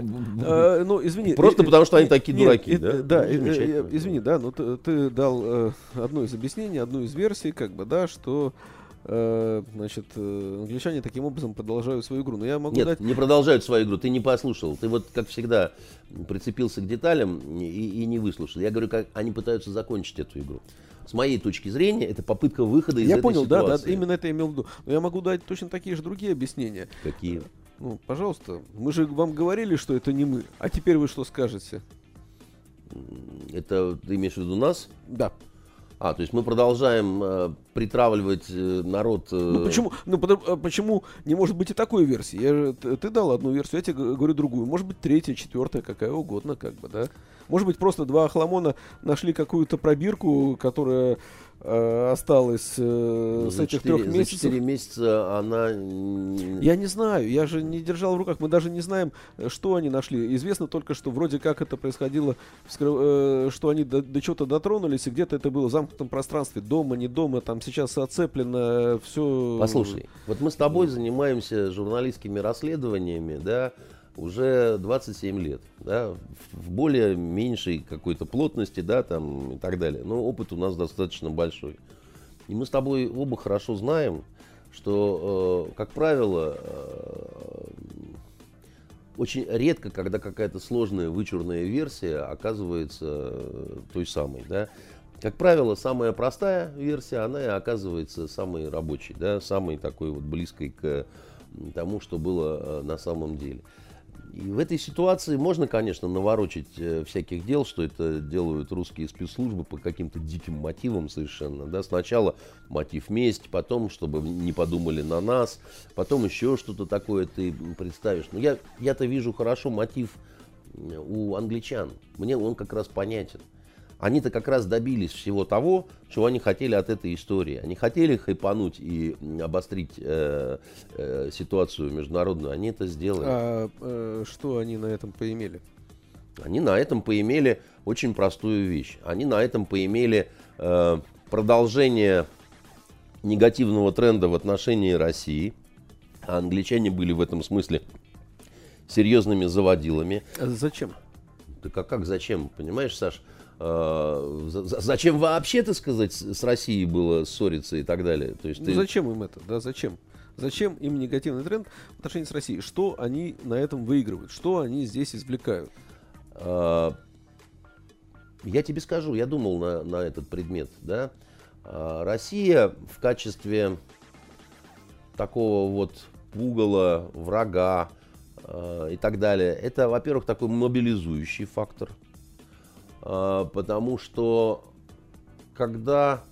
Э, ну, извини. Просто э, потому, что они э, такие нет, дураки, э, да? Да, Ну, э, э, замечательно. извини, да, но ты, ты дал э, одно из объяснений, одну из версий, как бы, да, что э, значит, э, англичане таким образом продолжают свою игру. Но я могу Нет, дать... не продолжают свою игру. Ты не послушал. Ты вот, как всегда, прицепился к деталям и, и не выслушал. Я говорю, как они пытаются закончить эту игру. С моей точки зрения, это попытка выхода из Я этой понял, да, да, ситуации. именно это я имел в виду. Но я могу дать точно такие же другие объяснения. Какие? Ну, пожалуйста, мы же вам говорили, что это не мы. А теперь вы что скажете? Это ты имеешь в виду нас? Да. А, то есть мы продолжаем э, притравливать э, народ. э, Ну почему, ну, потому- а почему не может быть и такой версии? Я же, ты, ты дал одну версию, я тебе говорю другую. Может быть третья, четвертая, какая угодно, как бы, да? Может быть просто два охламона нашли какую-то пробирку, которая э, осталась э, ну, с за этих четыре- трех За месяцев. 4 месяца она... Я не знаю, я же не держал в руках, мы даже не знаем, э, что они нашли. Известно только, что вроде как это происходило, э, что они до, до чего-то дотронулись, и где-то это было в замкнутом пространстве, дома, не дома, там сейчас оцеплено, все. Послушай, вот мы с тобой занимаемся журналистскими расследованиями, да, уже 27 лет, да, в- более меньшей какой-то плотности, да, там и так далее. Но опыт у нас достаточно большой. И мы с тобой оба хорошо знаем, что, э, как правило, э, очень редко, когда какая-то сложная вычурная версия оказывается э, той самой, да. Как правило, самая простая версия, она и оказывается самой рабочей, да, самой такой вот близкой к тому, что было э, на самом деле. И в этой ситуации можно, конечно, наворочить э, всяких дел, что это делают русские спецслужбы по каким-то диким мотивам совершенно. Да? Сначала мотив месть, потом, чтобы не подумали на нас, потом еще что-то такое ты представишь. Но я, я-то вижу хорошо мотив э, у англичан. Мне он как раз понятен. Они-то как раз добились всего того, чего они хотели от этой истории. Они хотели хайпануть и обострить э, э, ситуацию международную. Они это сделали. А э, что они на этом поимели? Они на этом поимели очень простую вещь. Они на этом поимели э, продолжение негативного тренда в отношении России. А англичане были в этом смысле серьезными заводилами. А зачем? Так а как, зачем? Понимаешь, Саш, зачем вообще, так сказать, с Россией было ссориться и так далее? То есть Ну, ты- зачем им это? Да, зачем? Зачем им негативный тренд в отношении с Россией? Что они на этом выигрывают? Что они здесь извлекают? А, Я тебе скажу, я думал на, на этот предмет, да. А, Россия в качестве такого вот пугала, врага э, и так далее, это, во-первых, такой мобилизующий фактор, э, потому что когда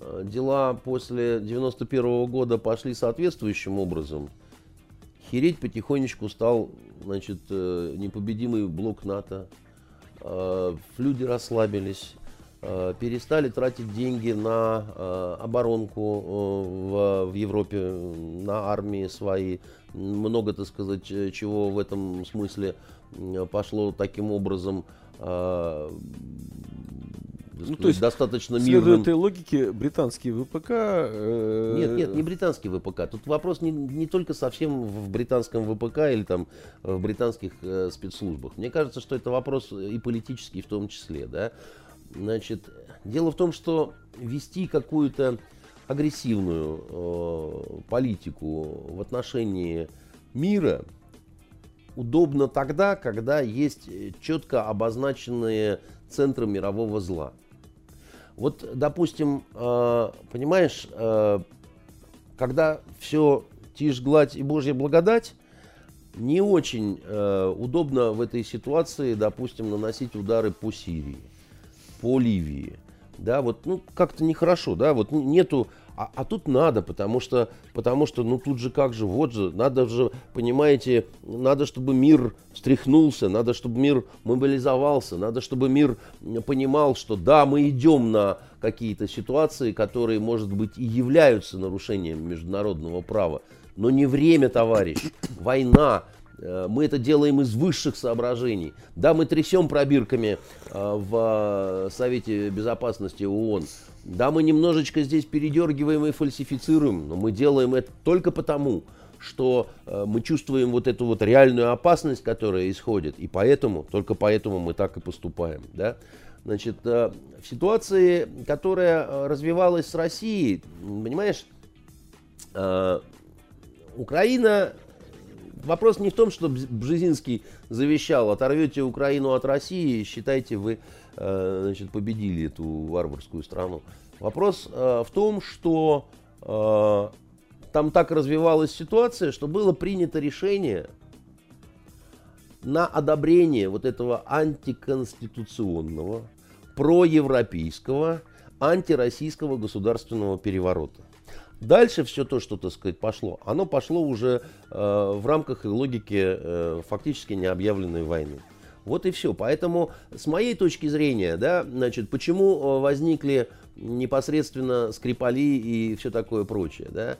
э, дела после 91 -го года пошли соответствующим образом, хереть потихонечку стал, значит, э, непобедимый блок НАТО, э, люди расслабились, Э, перестали тратить деньги на оборонку э, в Европе, на армии свои. Много, так сказать, чего в этом смысле пошло таким образом ну, то есть достаточно мирным. Следуя этой логике, британские ВПК... Э... Нет, нет, не британские ВПК. Тут вопрос не, не только совсем в британском ВПК или там в британских э, спецслужбах. Мне кажется, что это вопрос и политический в том числе. Да? Значит, дело в том, что вести какую-то агрессивную э, политику в отношении мира удобно тогда, когда есть четко обозначенные центры мирового зла. Вот, допустим, э, понимаешь, э, когда все тишь, гладь и Божья благодать, не очень э, удобно в этой ситуации, допустим, наносить удары по Сирии по Ливии. Да, вот, ну, как-то нехорошо, да, вот нету, а, а тут надо, потому что, потому что, ну, тут же как же, вот же, надо же, понимаете, надо, чтобы мир встряхнулся, надо, чтобы мир мобилизовался, надо, чтобы мир понимал, что да, мы идем на какие-то ситуации, которые, может быть, и являются нарушением международного права, но не время, товарищ, война, мы это делаем из высших соображений. Да, мы трясем пробирками э, в э, Совете Безопасности ООН. Да, мы немножечко здесь передергиваем и фальсифицируем, но мы делаем это только потому, что мы чувствуем вот эту вот реальную опасность, которая исходит, и поэтому, только поэтому мы так и поступаем. Да? Значит, в ситуации, которая развивалась с Россией, понимаешь, Украина вопрос не в том, что Бжезинский завещал, оторвете Украину от России, считайте, вы э, значит, победили эту варварскую страну. Вопрос э, в том, что э, там так развивалась ситуация, что было принято решение на одобрение вот этого антиконституционного, проевропейского, антироссийского государственного переворота. Дальше все то, что, так сказать, пошло, оно пошло уже э, в рамках и логики э, фактически необъявленной войны. Вот и все. Поэтому, с моей точки зрения, да, значит, почему э, возникли непосредственно Скрипали и все такое прочее, да,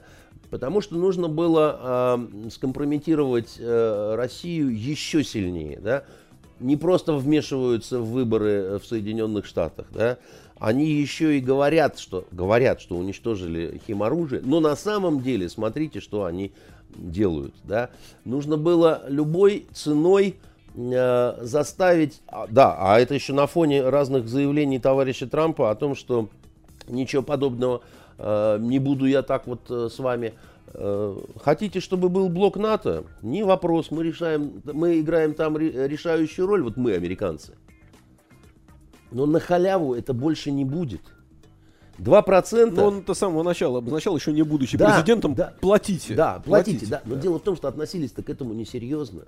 потому что нужно было э, скомпрометировать э, Россию еще сильнее, да, не просто вмешиваются в выборы в Соединенных Штатах, да, они еще и говорят, что, говорят, что уничтожили химоружие, но на самом деле смотрите, что они делают. Да? Нужно было любой ценой э, заставить, а, да, а это еще на фоне разных заявлений товарища Трампа о том, что ничего подобного э, не буду я так вот э, с вами. Э, хотите, чтобы был блок НАТО? Не вопрос, мы решаем, мы играем там решающую роль, вот мы, американцы. Но на халяву это больше не будет. 2%. Но он-то с самого начала обозначал, еще не будучи да, президентом, да, платите. Да, платите, платите да. Но да. дело в том, что относились-то к этому несерьезно.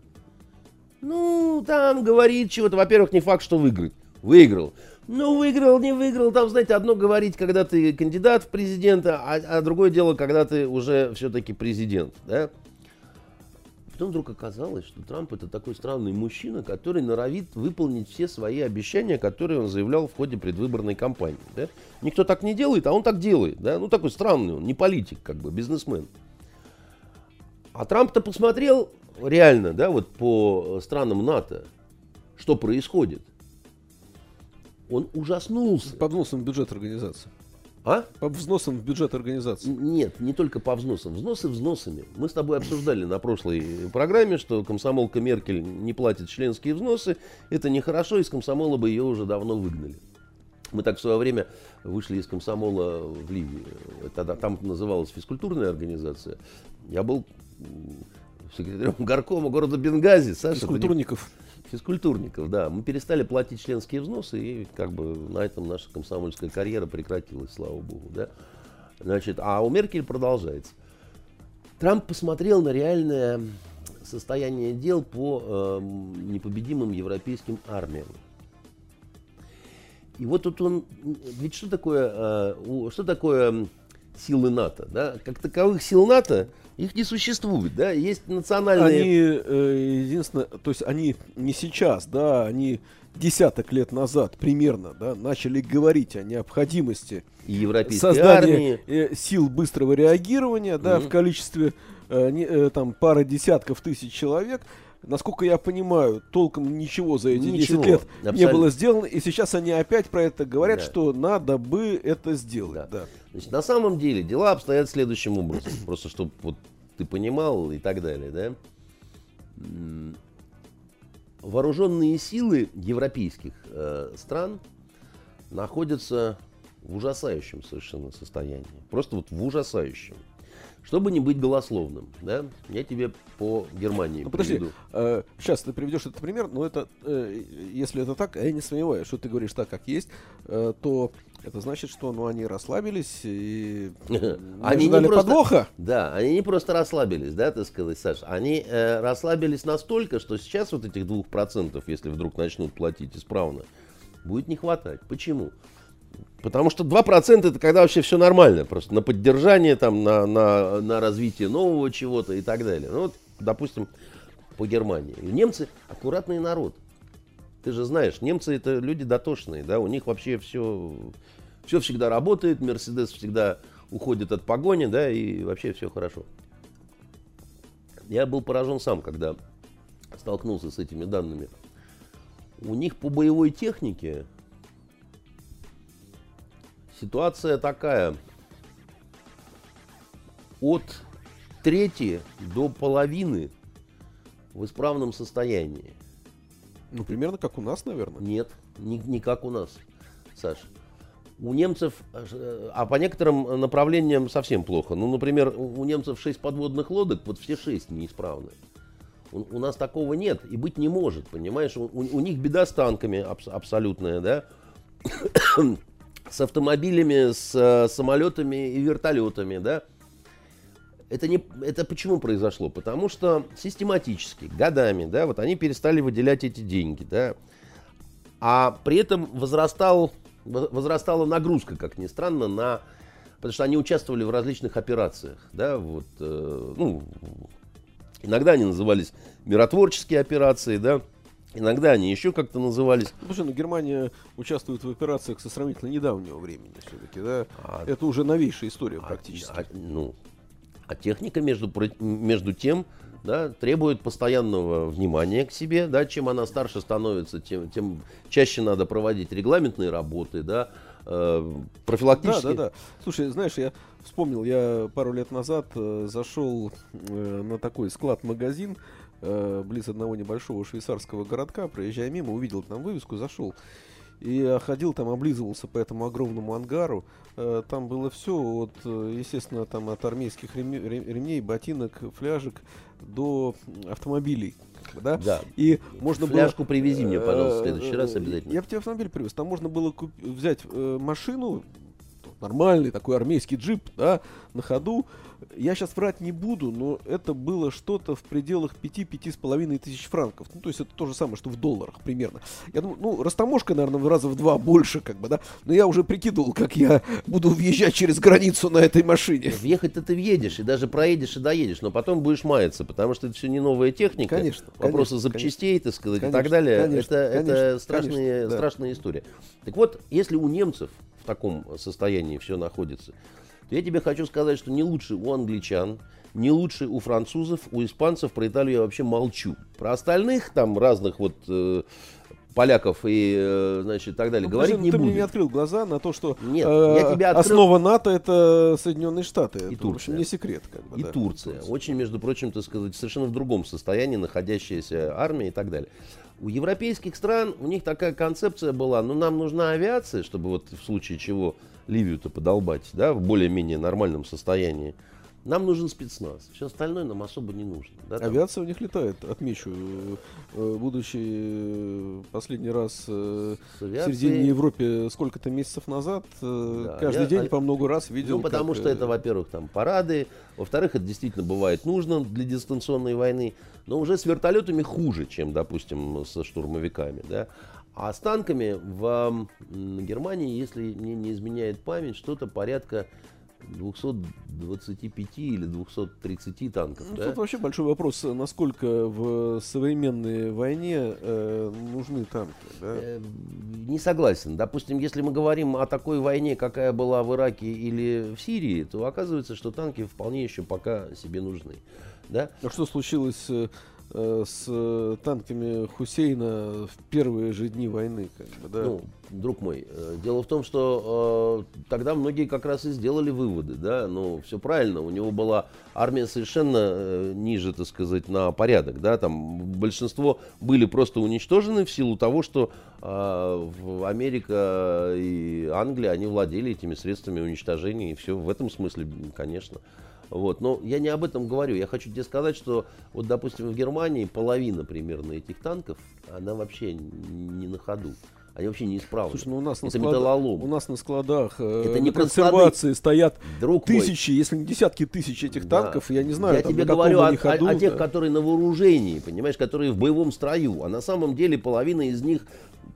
Ну, там говорит чего-то. Во-первых, не факт, что выиграет. Выиграл. Ну, выиграл, не выиграл. Там, знаете, одно говорить, когда ты кандидат в президента, а, а другое дело, когда ты уже все-таки президент. Да? Потом вдруг оказалось, что Трамп это такой странный мужчина, который норовит выполнить все свои обещания, которые он заявлял в ходе предвыборной кампании. Да? Никто так не делает, а он так делает. Да? Ну такой странный он, не политик, как бы, бизнесмен. А Трамп-то посмотрел реально, да, вот по странам НАТО, что происходит. Он ужаснулся. Под носом бюджет организации. А? По взносам в бюджет организации. Нет, не только по взносам. Взносы взносами. Мы с тобой обсуждали на прошлой программе, что комсомолка Меркель не платит членские взносы. Это нехорошо, из комсомола бы ее уже давно выгнали. Мы так в свое время вышли из комсомола в Ливии. Тогда там называлась физкультурная организация. Я был секретарем горкома города Бенгази. Саша, Физкультурников физкультурников, да. Мы перестали платить членские взносы, и как бы на этом наша комсомольская карьера прекратилась, слава богу, да. Значит, а у Меркель продолжается. Трамп посмотрел на реальное состояние дел по э, непобедимым европейским армиям. И вот тут он, ведь что такое, э, что такое силы НАТО? Да? Как таковых сил НАТО их не существует, да, есть национальные... Они, э, единственное, то есть они не сейчас, да, они десяток лет назад примерно, да, начали говорить о необходимости создания армии. Э, сил быстрого реагирования, да, mm-hmm. в количестве э, не, э, там пары десятков тысяч человек. Насколько я понимаю, толком ничего за эти ничего, 10 лет абсолютно. не было сделано, и сейчас они опять про это говорят, да. что надо бы это сделать. Да. Да. Значит, на самом деле дела обстоят следующим образом, просто чтобы вот ты понимал и так далее, да. Вооруженные силы европейских э, стран находятся в ужасающем совершенно состоянии. Просто вот в ужасающем. Чтобы не быть голословным, да, я тебе по Германии ну, подожди, э, сейчас ты приведешь этот пример, но это, э, если это так, я не сомневаюсь, что ты говоришь так, как есть, э, то это значит, что ну, они расслабились и они не просто, подвоха. Да, они не просто расслабились, да, ты сказать, Саша, они э, расслабились настолько, что сейчас вот этих двух процентов, если вдруг начнут платить исправно, будет не хватать. Почему? Потому что 2% это когда вообще все нормально, просто на поддержание, там, на, на, на развитие нового чего-то и так далее. Ну вот, допустим, по Германии. немцы аккуратный народ. Ты же знаешь, немцы это люди дотошные, да, у них вообще все, все всегда работает, Мерседес всегда уходит от погони, да, и вообще все хорошо. Я был поражен сам, когда столкнулся с этими данными. У них по боевой технике Ситуация такая. От трети до половины в исправном состоянии. Ну, примерно как у нас, наверное. Нет, не, не как у нас, Саш. У немцев, а по некоторым направлениям совсем плохо. Ну, например, у немцев 6 подводных лодок, вот все 6 неисправны. У, у нас такого нет и быть не может, понимаешь? У, у них беда с танками абс, абсолютная, да? С автомобилями, с э, самолетами и вертолетами, да. Это, не, это почему произошло? Потому что систематически, годами, да, вот они перестали выделять эти деньги, да. А при этом возрастал, возрастала нагрузка, как ни странно, на... Потому что они участвовали в различных операциях, да, вот, э, ну, иногда они назывались миротворческие операции, да, Иногда они еще как-то назывались. Слушай, ну Германия участвует в операциях со сравнительно недавнего времени все-таки, да? А, Это уже новейшая история а, практически. А, ну, а техника между, между тем да, требует постоянного внимания к себе, да, чем она старше становится, тем, тем чаще надо проводить регламентные работы, да, э, профилактические. Да, да, да. Слушай, знаешь, я вспомнил, я пару лет назад э, зашел э, на такой склад-магазин, э, близ одного небольшого швейцарского городка, проезжая мимо, увидел там вывеску, зашел. И ходил там, облизывался по этому огромному ангару. Э, там было все, от, э, естественно, там от армейских ремней, ботинок, фляжек до автомобилей. Да? да. И можно Фляжку было, привези мне, пожалуйста, в следующий раз обязательно. Я бы тебе автомобиль привез. Там можно было куп- взять э, машину, нормальный такой армейский джип, да, на ходу, я сейчас врать не буду, но это было что-то в пределах 5-5,5 тысяч франков. Ну, то есть это то же самое, что в долларах примерно. Я думаю, ну, растаможка, наверное, в раза в два больше, как бы, да. Но я уже прикидывал, как я буду въезжать через границу на этой машине. Въехать-то ты въедешь, и даже проедешь и доедешь, но потом будешь маяться, потому что это все не новая техника. Конечно. Вопросы конечно, запчастей, конечно, так сказать, конечно, и так далее. Конечно, это, конечно, это страшные, конечно, да. страшная история. Так вот, если у немцев в таком состоянии все находится, я тебе хочу сказать, что не лучше у англичан, не лучше у французов, у испанцев, про Италию я вообще молчу. Про остальных там разных вот э, поляков и, э, значит, так далее. Ну, Говорить подожди, не ты буду. мне не открыл глаза на то, что Нет, э, я тебя открыл... основа НАТО это Соединенные Штаты. И это, Турция. В общем, не секрет. Как бы, и да. Турция. Турция. Очень, между прочим, так сказать, совершенно в другом состоянии находящаяся армия и так далее. У европейских стран у них такая концепция была, ну нам нужна авиация, чтобы вот в случае чего Ливию-то подолбать, да, в более-менее нормальном состоянии. Нам нужен спецназ. Все остальное нам особо не нужно. Да, там. Авиация у них летает, отмечу. Э, Будучи э, последний раз э, в середине Европе сколько-то месяцев назад, Да, каждый я- день а- по много раз видел. Ну, потому как, что это, во-первых, там парады, во-вторых, это действительно бывает нужно для дистанционной войны, но уже с вертолетами хуже, чем, допустим, со штурмовиками, да. А с танками в Германии, если мне не изменяет память, что-то порядка 225 или 230 танков, Ну, да? Тут вообще большой вопрос, насколько в современной войне э, нужны танки. да? Э, Не согласен. Допустим, если мы говорим о такой войне, какая была в Ираке или в Сирии, то оказывается, что танки вполне еще пока себе нужны. Да? А что случилось э, с э, танками Хусейна в первые же дни войны? Как бы, да? Ну, друг мой, э, дело в том, что э, тогда многие как раз и сделали выводы, да, ну, все правильно, у него была армия совершенно э, ниже, так сказать, на порядок, да, там большинство были просто уничтожены в силу того, что э, Америка и Англия, они владели этими средствами уничтожения, и все в этом смысле, конечно. Вот. Но я не об этом говорю. Я хочу тебе сказать, что вот, допустим, в Германии половина примерно этих танков, она вообще не на ходу. Они вообще неисправны. Слушай, ну у нас, на Это склад- металлолом. у нас на складах э, Это не на консервации стоят Друг мой, тысячи, если не десятки тысяч этих Да. танков. Я не знаю, Я там, тебе на говорю о, они о- ходу, о тех, которые на вооружении, понимаешь, которые в боевом строю. А на самом деле половина из них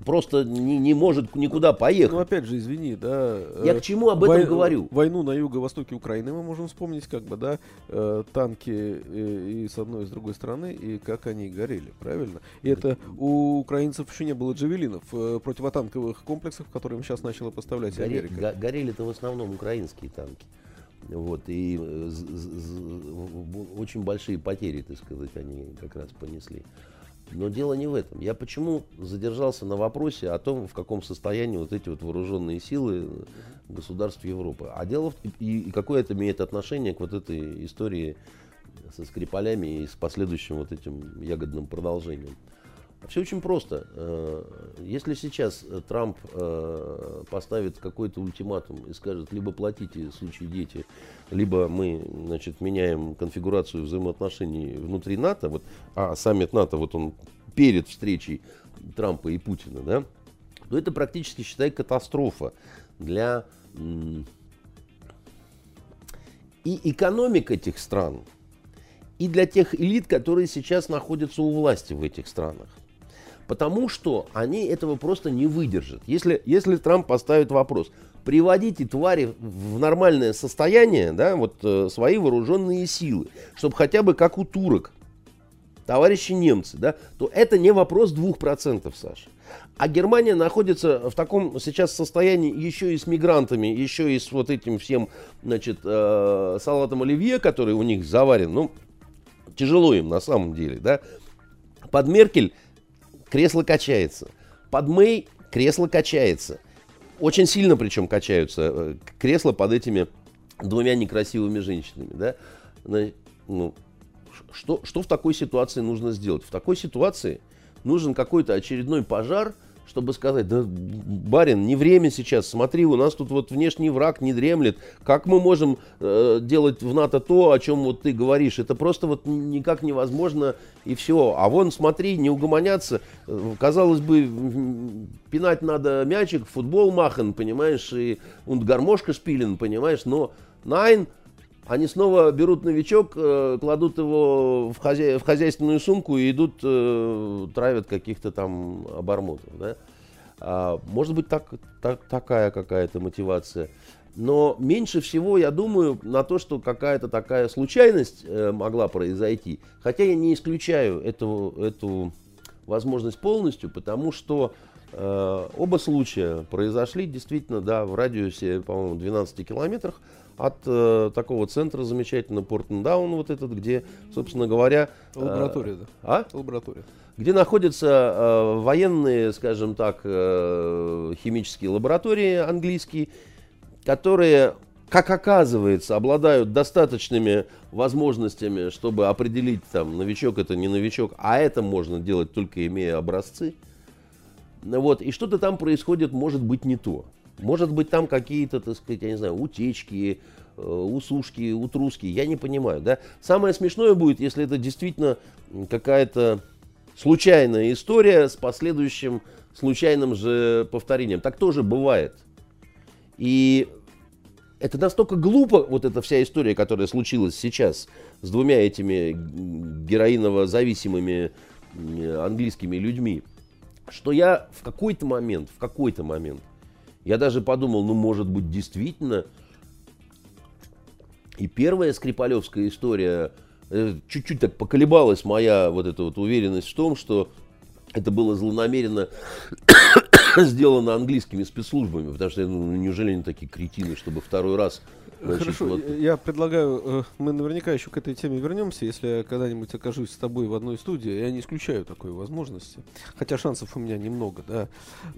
просто не, не может никуда поехать. Ну, опять же, извини, да. Я э, к чему об этом вой- говорю? Войну на юго-востоке Украины мы можем вспомнить, как бы, да, э, танки э, и с одной, и с другой стороны, и как они горели, правильно? И это у украинцев еще не было джавелинов, э, противотанковых комплексов, которые им сейчас начала поставлять Горе- Америка. го- горели-то в основном украинские танки. Вот, и э, очень большие потери, так сказать, они как раз понесли. Но дело не в этом. Я почему задержался на вопросе о том, в каком состоянии вот эти вот вооруженные силы государств Европы. А дело в и, и какое это имеет отношение к вот этой истории со Скрипалями и с последующим вот этим ягодным продолжением. Все очень просто. Э, Если сейчас э, Трамп э, поставит какой-то ультиматум и скажет, либо платите, сучьи дети, либо мы значит, меняем конфигурацию взаимоотношений внутри НАТО, вот, а саммит НАТО, вот он перед встречей Трампа и Путина, да, то это практически, считай, катастрофа для и экономик этих стран, и для тех элит, которые сейчас находятся у власти в этих странах. Потому что они этого просто не выдержат. Если, если Трамп поставит вопрос, приводите твари в нормальное состояние, да, вот э, свои вооруженные силы, чтобы хотя бы как у турок, товарищи немцы, да, то это не вопрос 2%, Саша. А Германия находится в таком сейчас состоянии еще и с мигрантами, еще и с вот этим всем, значит, э, салатом оливье, который у них заварен, ну, тяжело им на самом деле, да. Под Меркель кресло качается. Под Мэй кресло качается. Очень сильно причем качаются э, кресла под этими двумя некрасивыми женщинами, да. Ну, что, что в такой ситуации нужно сделать? В такой ситуации нужен какой-то очередной пожар, чтобы сказать, да, барин, не время сейчас, смотри, у нас тут вот внешний враг не дремлет, как мы можем э, делать в НАТО то, о чем вот ты говоришь, это просто вот никак невозможно и все, а вон, смотри, не угомонятся, Э, казалось бы, пинать надо мячик, футбол махан, понимаешь, и гармошка шпилен, понимаешь, но найн, они снова берут новичок, э, кладут его в, хозя- в хозяйственную сумку и идут, э, травят каких-то там обормотов. Да? А, может быть, так, так- такая какая-то мотивация. Но меньше всего я думаю на то, что какая-то такая случайность э, могла произойти. Хотя я не исключаю эту, эту возможность полностью, потому что э, оба случая произошли действительно да, в радиусе, по-моему, 12 километрах от э, такого центра замечательного Портендаун, вот этот, где, собственно говоря... э, Лаборатория, да. А? Лаборатория. где находятся э, военные, скажем так, э, химические лаборатории английские, которые, как оказывается, обладают достаточными возможностями, чтобы определить, там, новичок это не новичок, а это можно делать только имея образцы. Вот, и что-то там происходит, может быть, не то. Может быть, там какие-то, так сказать, я не знаю, утечки, э, усушки, утруски, я не понимаю, да. Самое смешное будет, если это действительно какая-то случайная история с последующим случайным же повторением. Так тоже бывает. И это настолько глупо, вот эта вся история, которая случилась сейчас с двумя этими героиново-зависимыми английскими людьми, что я в какой-то момент, в какой-то момент, я даже подумал, ну, может быть, действительно, и первая Скрипалевская история, э, чуть-чуть так поколебалась моя вот эта вот уверенность в том, что это было злонамеренно сделано английскими спецслужбами, потому что ну, неужели они такие кретины, чтобы второй раз Хорошо, вот... я предлагаю, э, мы наверняка еще к этой теме вернемся, если я когда-нибудь окажусь с тобой в одной студии, я не исключаю такой возможности, хотя шансов у меня немного, да,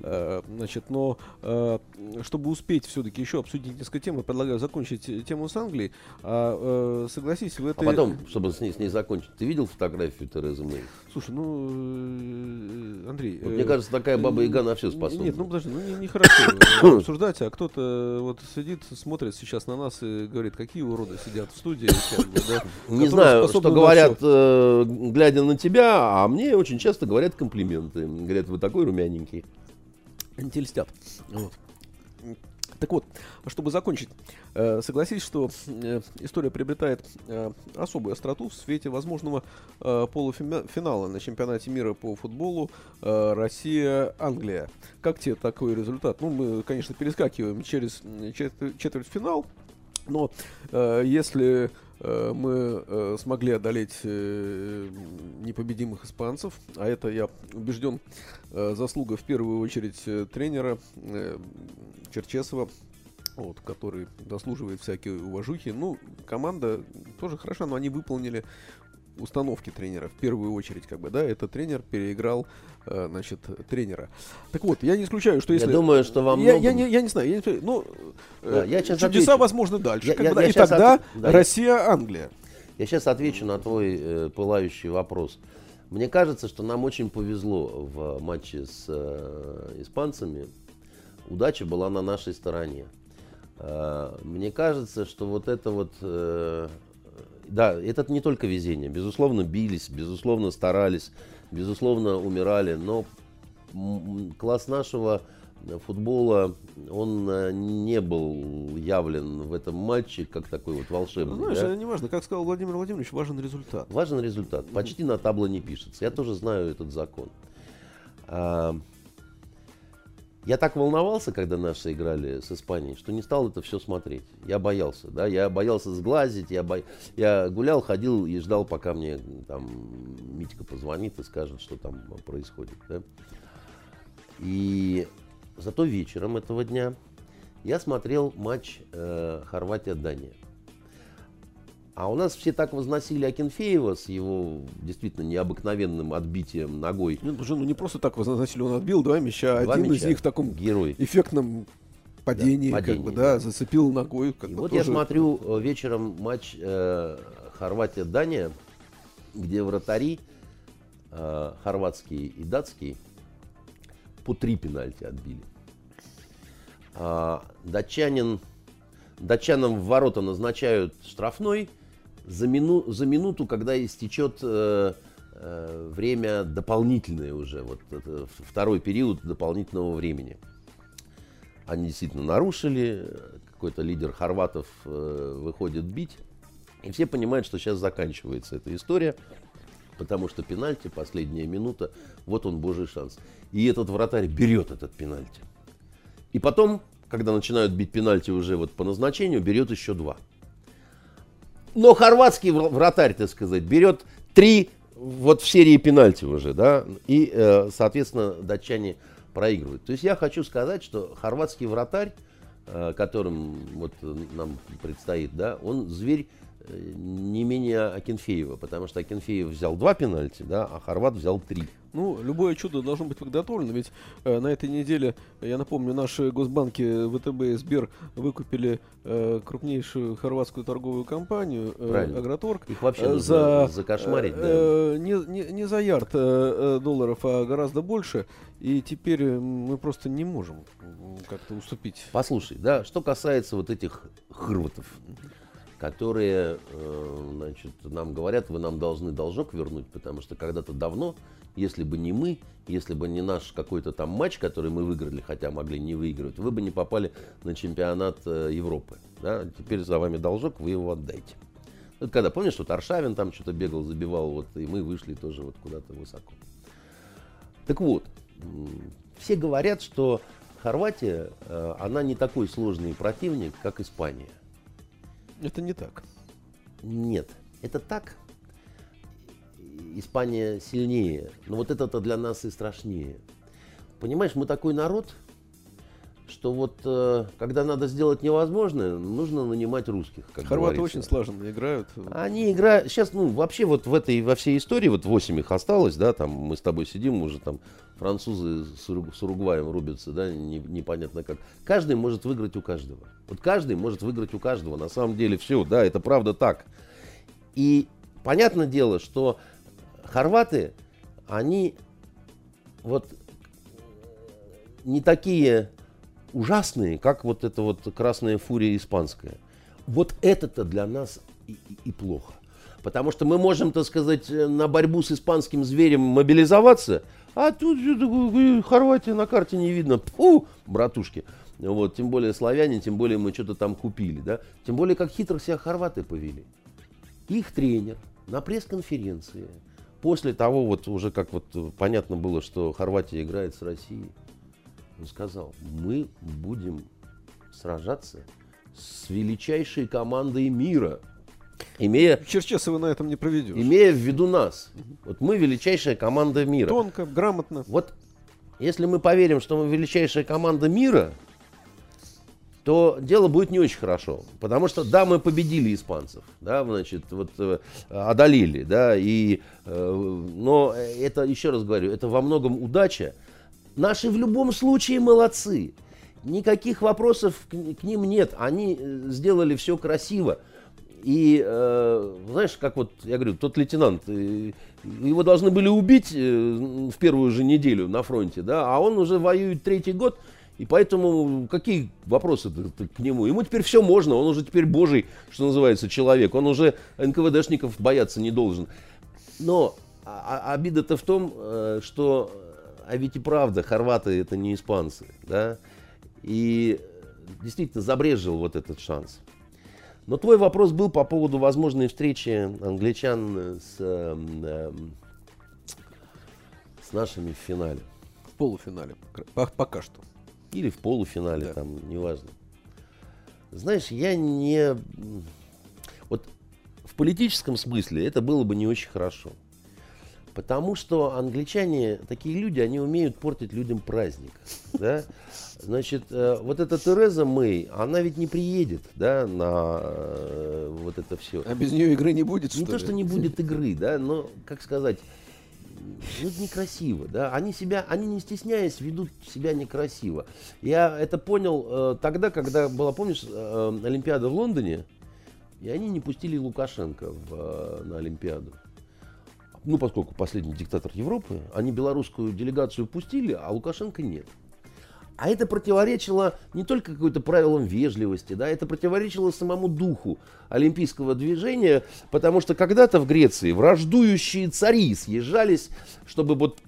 э, значит, но э, чтобы успеть все-таки еще обсудить несколько тем, я предлагаю закончить тему с Англией, а согласись, в этой... А потом, чтобы с ней, с ней закончить, ты видел фотографию Терезы Мэй? Слушай, ну, Андрей... Вот, мне кажется, такая баба Яга на все способна. Нет, ну подожди, ну нехорошо обсуждать, а кто-то вот сидит, смотрит сейчас на нас и говорит, какие уроды сидят в студии. Да, Не знаю, что говорят, э, глядя на тебя, а мне очень часто говорят комплименты. Говорят, вы такой румяненький. Они те льстят. Вот. Так вот, чтобы закончить, э, согласись, что э, история приобретает э, особую остроту в свете возможного полуфинала на чемпионате мира по футболу Россия-Англия. Как тебе такой результат? Ну, мы, конечно, перескакиваем через четвертьфинал, но э, если э, мы э, смогли одолеть э, непобедимых испанцев, а это, я убежден, э, заслуга в первую очередь э, тренера э, Черчесова, вот, который заслуживает всякие уважухи. Ну, команда тоже хороша, но они выполнили установки тренера в первую очередь, как бы, да, этот тренер переиграл, э, значит, тренера. Так вот, я не исключаю, что если... Я думаю, что вам я, я, не, я не знаю, я не, ну, да, я чудеса отвечу. возможно дальше, я, как я, бы, да, я и тогда от... да, Россия-Англия. Я сейчас отвечу на твой э, пылающий вопрос. Мне кажется, что нам очень повезло в матче с э, испанцами. Удача была на нашей стороне. Э, мне кажется, что вот это вот э, да, это не только везение. Безусловно, бились, безусловно, старались, безусловно, умирали. Но класс нашего футбола, он э, не был явлен в этом матче как такой вот волшебный. Ну, знаешь, да? не важно, как сказал Владимир Владимирович, важен результат. Важен результат. Почти на табло не пишется. Я тоже знаю этот закон. А, я так волновался, когда наши играли с Испанией, что не стал это все смотреть. Я боялся, да, я боялся сглазить, я, бо... я гулял, ходил и ждал, пока мне там Митька позвонит и скажет, что там происходит, да. И зато вечером этого дня я смотрел матч э, Хорватия-Дания. А у нас все так возносили Акинфеева с его действительно необыкновенным отбитием ногой. Ну, ну не просто так возносили, он отбил два мяча, два один мяча. из них в таком Герой. эффектном падении, да, падении как бы, да, зацепил ногой. Как и вот тоже... я смотрю э, вечером матч э, Хорватия-Дания, где вратари э, хорватские и датские по три пенальти отбили. А, датчанин, датчанам в ворота назначают штрафной, за, мину, за минуту, когда истечет э, э, время дополнительное уже, вот это второй период дополнительного времени. Они действительно нарушили, какой-то лидер хорватов э, выходит бить, и все понимают, что сейчас заканчивается эта история, потому что пенальти, последняя минута, вот он божий шанс. И этот вратарь берет этот пенальти. И потом, когда начинают бить пенальти уже вот по назначению, берет еще два. Но хорватский вратарь, так сказать, берет три вот в серии пенальти уже, да, и, э, соответственно, датчане проигрывают. То есть я хочу сказать, что хорватский вратарь, э, которым вот нам предстоит, да, он зверь не менее Акинфеева, потому что Акинфеев взял два пенальти, да, а Хорват взял три. Ну, любое чудо должно быть подготовлено, ведь э, на этой неделе, я напомню, наши госбанки ВТБ и Сбер выкупили э, крупнейшую хорватскую торговую компанию э, Агроторг. Их вообще э, за, закошмарить, э, да. не, не, не за ярд э, э, долларов, а гораздо больше. И теперь мы просто не можем как-то уступить. Послушай, да, что касается вот этих хрватов, которые, э, значит, нам говорят, вы нам должны должок вернуть, потому что когда-то давно если бы не мы, если бы не наш какой-то там матч, который мы выиграли, хотя могли не выигрывать, вы бы не попали на чемпионат э, Европы. Да? Теперь за вами должок, вы его отдайте. Это когда, помнишь, что Аршавин там что-то бегал, забивал, вот, и мы вышли тоже вот куда-то высоко. Так вот, все говорят, что Хорватия, э, она не такой сложный противник, как Испания. Это не так. Нет, это так, Испания сильнее. Но вот это-то для нас и страшнее. Понимаешь, мы такой народ, что вот э, когда надо сделать невозможное, нужно нанимать русских. Как Хорваты говорится. очень слаженно играют. Они играют. Сейчас, ну, вообще вот в этой, во всей истории, вот 8 их осталось, да, там мы с тобой сидим, уже там французы с, Уруг, с Уругваем рубятся, да, не, непонятно как. Каждый может выиграть у каждого. Вот каждый может выиграть у каждого. На самом деле все, да, это правда так. И понятное дело, что хорваты, они вот не такие ужасные, как вот эта вот красная фурия испанская. Вот это-то для нас и, и, и плохо. Потому что мы можем, так сказать, на борьбу с испанским зверем мобилизоваться, а тут Хорватия на карте не видно. Фу, братушки. Вот, тем более славяне, тем более мы что-то там купили, да. Тем более, как хитро себя хорваты повели. Их тренер на пресс-конференции после того, вот уже как вот понятно было, что Хорватия играет с Россией, он сказал, мы будем сражаться с величайшей командой мира. Имея, Черчесова на этом не проведешь. Имея в виду нас. Вот мы величайшая команда мира. Тонко, грамотно. Вот если мы поверим, что мы величайшая команда мира, то дело будет не очень хорошо. Потому что, да, мы победили испанцев, да, значит, вот э, одолели, да, и, э, но это, еще раз говорю, это во многом удача. Наши в любом случае молодцы. Никаких вопросов к, к ним нет. Они э, сделали все красиво. И э, знаешь, как вот я говорю, тот лейтенант, э, его должны были убить э, в первую же неделю на фронте, да, а он уже воюет третий год, и поэтому какие вопросы к нему? Ему теперь все можно, он уже теперь божий, что называется, человек. Он уже НКВДшников бояться не должен. Но а, а, обида-то в том, э, что, а ведь и правда, хорваты это не испанцы, да? И действительно забрежил вот этот шанс. Но твой вопрос был по поводу возможной встречи англичан с, э, с нашими в финале. В полуфинале, пока что. Или в полуфинале, да. там, неважно. Знаешь, я не... Вот в политическом смысле это было бы не очень хорошо. Потому что англичане, такие люди, они умеют портить людям праздник. Да? Значит, э, вот эта Тереза Мэй, она ведь не приедет да, на э, вот это все. А без нее игры не будет, Не то, ли? что не будет игры, да, но, как сказать, ну, это некрасиво, да. Они себя, они не стесняясь, ведут себя некрасиво. Я это понял э, тогда, когда была, помнишь, э, Олимпиада в Лондоне, и они не пустили Лукашенко в, э, на Олимпиаду. Ну, поскольку последний диктатор Европы, они белорусскую делегацию пустили, а Лукашенко нет. А это противоречило не только какой-то правилам вежливости, да, это противоречило самому духу олимпийского движения, потому что когда-то в Греции враждующие цари съезжались, чтобы вот,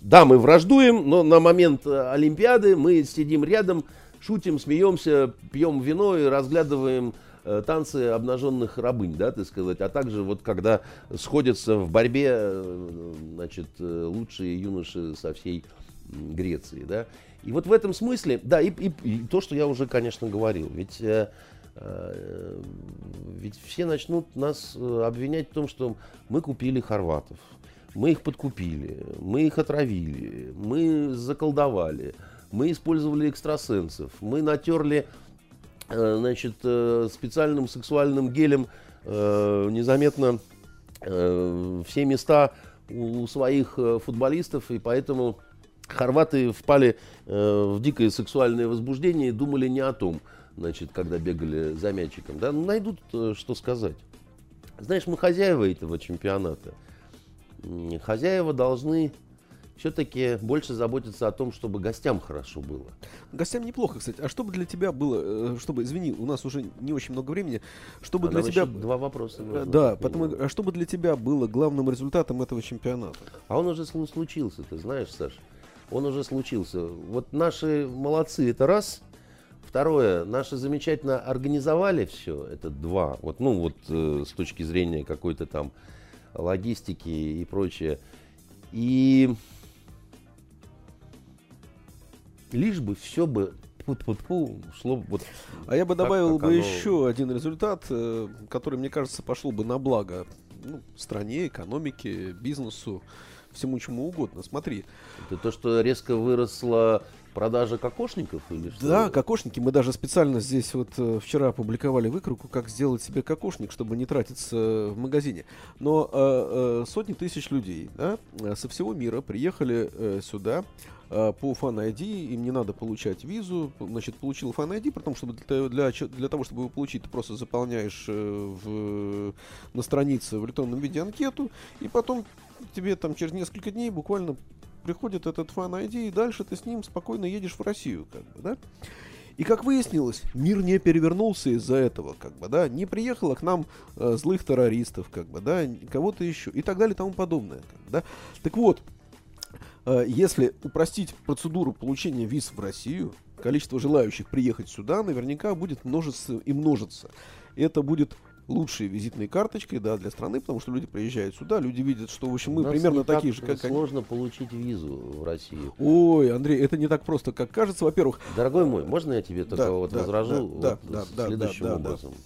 да, мы враждуем, но на момент э, Олимпиады мы сидим рядом, шутим, смеемся, пьем вино и разглядываем танцы обнаженных рабынь, да, так сказать, а также вот когда сходятся в борьбе, э, значит, лучшие юноши со всей Греции, да, и вот в этом смысле, да, и, и, и то, что я уже, конечно, говорил, ведь, э, э, ведь все начнут нас э, обвинять в том, что мы купили хорватов, мы их подкупили, мы их отравили, мы заколдовали, мы использовали экстрасенсов, мы натерли э, значит, э, специальным сексуальным гелем э, незаметно э, все места у своих э, футболистов, и поэтому хорваты впали э, в дикое сексуальное возбуждение и думали не о том, значит, когда бегали за мячиком. Да? Ну, найдут, э, что сказать. Знаешь, мы хозяева этого чемпионата. Хозяева должны все-таки больше заботиться о том, чтобы гостям хорошо было. Гостям неплохо, кстати. А что бы для тебя было, э, чтобы, извини, у нас уже не очень много времени, чтобы а для тебя... Два вопроса. Нужно, э, да, потому, а что бы для тебя было главным результатом этого чемпионата? А он уже случился, ты знаешь, Саш. Он уже случился. Вот наши молодцы, это раз. Второе, наши замечательно организовали все, это два. Вот, ну вот э, с точки зрения какой-то там логистики и прочее. И лишь бы все бы шло вот. А я бы добавил бы оно... еще один результат, э, который, мне кажется, пошел бы на благо ну, стране, экономике, бизнесу, всему чему угодно. Смотри. Это то, что резко выросла продажа кокошников или что? Да, кокошники. Мы даже специально здесь вот э, вчера опубликовали выкройку, как сделать себе кокошник, чтобы не тратиться в магазине. Но э, э, сотни тысяч людей да, со всего мира приехали э, сюда по Fan ID, им не надо получать визу, значит, получил Fan ID, потому что для, для, для того, чтобы его получить, ты просто заполняешь э, в, на странице в электронном виде анкету, и потом тебе там через несколько дней буквально приходит этот Fan ID, и дальше ты с ним спокойно едешь в Россию, как бы, да? И как выяснилось, мир не перевернулся из-за этого, как бы, да, не приехало к нам э, злых террористов, как бы, да, кого-то еще и так далее и тому подобное, как бы, да. Так вот, Э, если упростить процедуру получения виз в Россию, количество желающих приехать сюда наверняка будет множиться и множиться. это будет лучшей визитной карточкой да, для страны, потому что люди приезжают сюда, люди видят, что, в общем, мы примерно такие же, как сложно они. получить визу в России. Ой, Андрей, это не так просто, как кажется. Во-первых... Дорогой мой, можно я тебе да, вот да, возражу да, вот да, да, следующим да, образом? Да.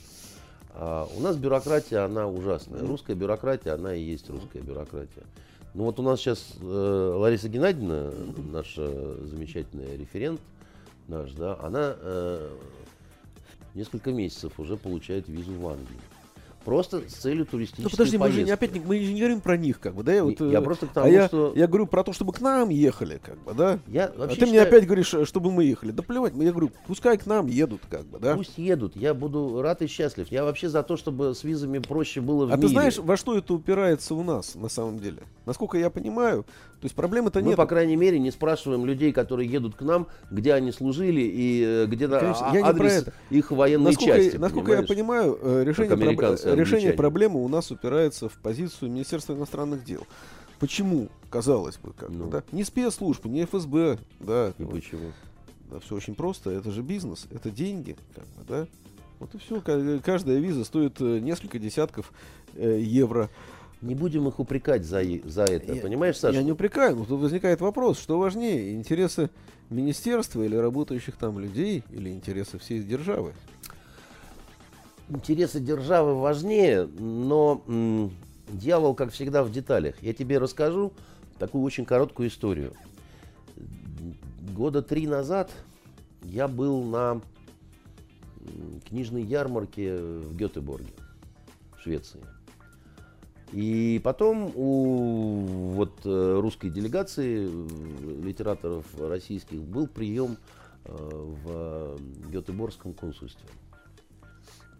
А, у нас бюрократия, она ужасная. Русская бюрократия, она и есть русская бюрократия. Ну вот у нас сейчас э, Лариса Геннадьевна, наша замечательная референт наш, да, она э, несколько месяцев уже получает визу в Англию. Просто с целью туристической Ну подожди, поездки. мы же не, опять мы же не говорим про них, как бы, да? Я, вот, я э, просто к тому, а я, что... я говорю про то, чтобы к нам ехали, как бы, да? Я а ты считаю... мне опять говоришь, э, чтобы мы ехали. Да плевать, я говорю, пускай к нам едут, как бы, да? Пусть едут, я буду рад и счастлив. Я вообще за то, чтобы с визами проще было в а мире. А ты знаешь, во что это упирается у нас, на самом деле? Насколько я понимаю, то есть проблемы-то нет. Мы, по крайней мере, не спрашиваем людей, которые едут к нам, где они служили и э, где Конечно, а, я адрес их военной насколько, части. Насколько я понимаю, э, решение, проб... решение проблемы у нас упирается в позицию Министерства иностранных дел. Почему, казалось бы, как ну. да? Не спецслужбы, не ФСБ, да. И почему? Да, все очень просто. Это же бизнес, это деньги, как бы, да. Вот и все. Каждая виза стоит э, несколько десятков э, евро. Не будем их упрекать за, за это, я, понимаешь, Саша? Я не упрекаю, но тут возникает вопрос, что важнее, интересы министерства или работающих там людей, или интересы всей державы? Интересы державы важнее, но м, дьявол, как всегда, в деталях. Я тебе расскажу такую очень короткую историю. Года три назад я был на книжной ярмарке в Гетеборге, в Швеции. И потом у вот, э, русской делегации э, литераторов российских был прием э, в Гетеборгском консульстве.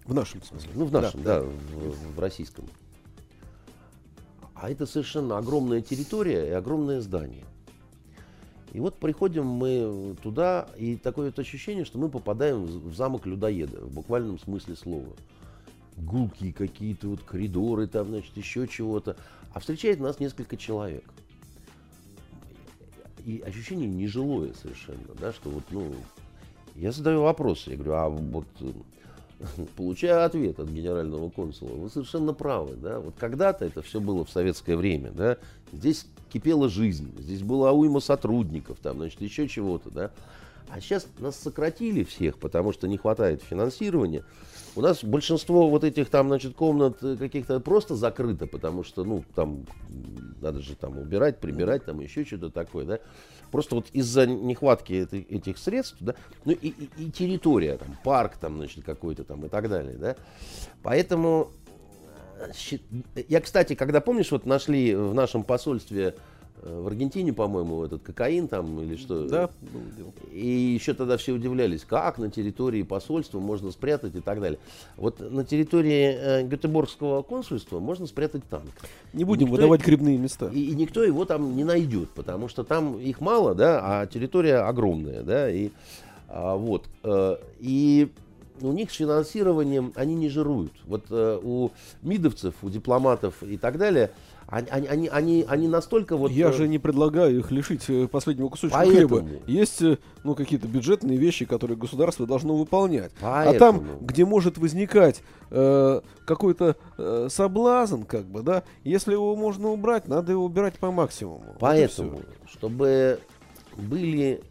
В нашем смысле? Ну, в нашем, да, да, да в, в российском. А это совершенно огромная территория и огромное здание. И вот приходим мы туда, и такое вот ощущение, что мы попадаем в замок людоеда, в буквальном смысле слова гулкие какие-то вот коридоры, там, значит, еще чего-то. А встречает нас несколько человек. И ощущение нежилое совершенно, да, что вот, ну, я задаю вопросы, я говорю, а вот получаю ответ от генерального консула, вы совершенно правы, да, вот когда-то это все было в советское время, да, здесь кипела жизнь, здесь была уйма сотрудников, там, значит, еще чего-то, да, а сейчас нас сократили всех, потому что не хватает финансирования, у нас большинство вот этих там, значит, комнат э, каких-то просто закрыто, потому что, ну, там надо же там убирать, прибирать, там еще что-то такое, да. Просто вот из-за нехватки этих, этих средств, да, ну и, и, и территория, там, парк там, значит, какой-то там и так далее, да. Поэтому Я, кстати, когда помнишь, вот нашли в нашем посольстве Э, в Аргентине, по-моему, этот кокаин там или что. Да, было дело. И еще тогда все удивлялись, как на территории посольства можно спрятать и так далее. Вот на территории э, Гетеборгского консульства можно спрятать танк. Не будем никто, выдавать грибные места. И, и никто его там не найдет, потому что там их мало, да, а территория огромная, да, и а, вот. Э, и у них с финансированием они не жируют. Вот э, у мидовцев, у дипломатов и так далее – они, они, они, они настолько вот... Я э, же не предлагаю их лишить э, последнего кусочка Поэтому... хлеба. Есть э, ну, какие-то бюджетные вещи, которые государство должно выполнять. Поэтому... А там, где может возникать э, какой-то э, соблазн, как бы, да, если его можно убрать, надо его убирать по максимуму. Поэтому, вот чтобы были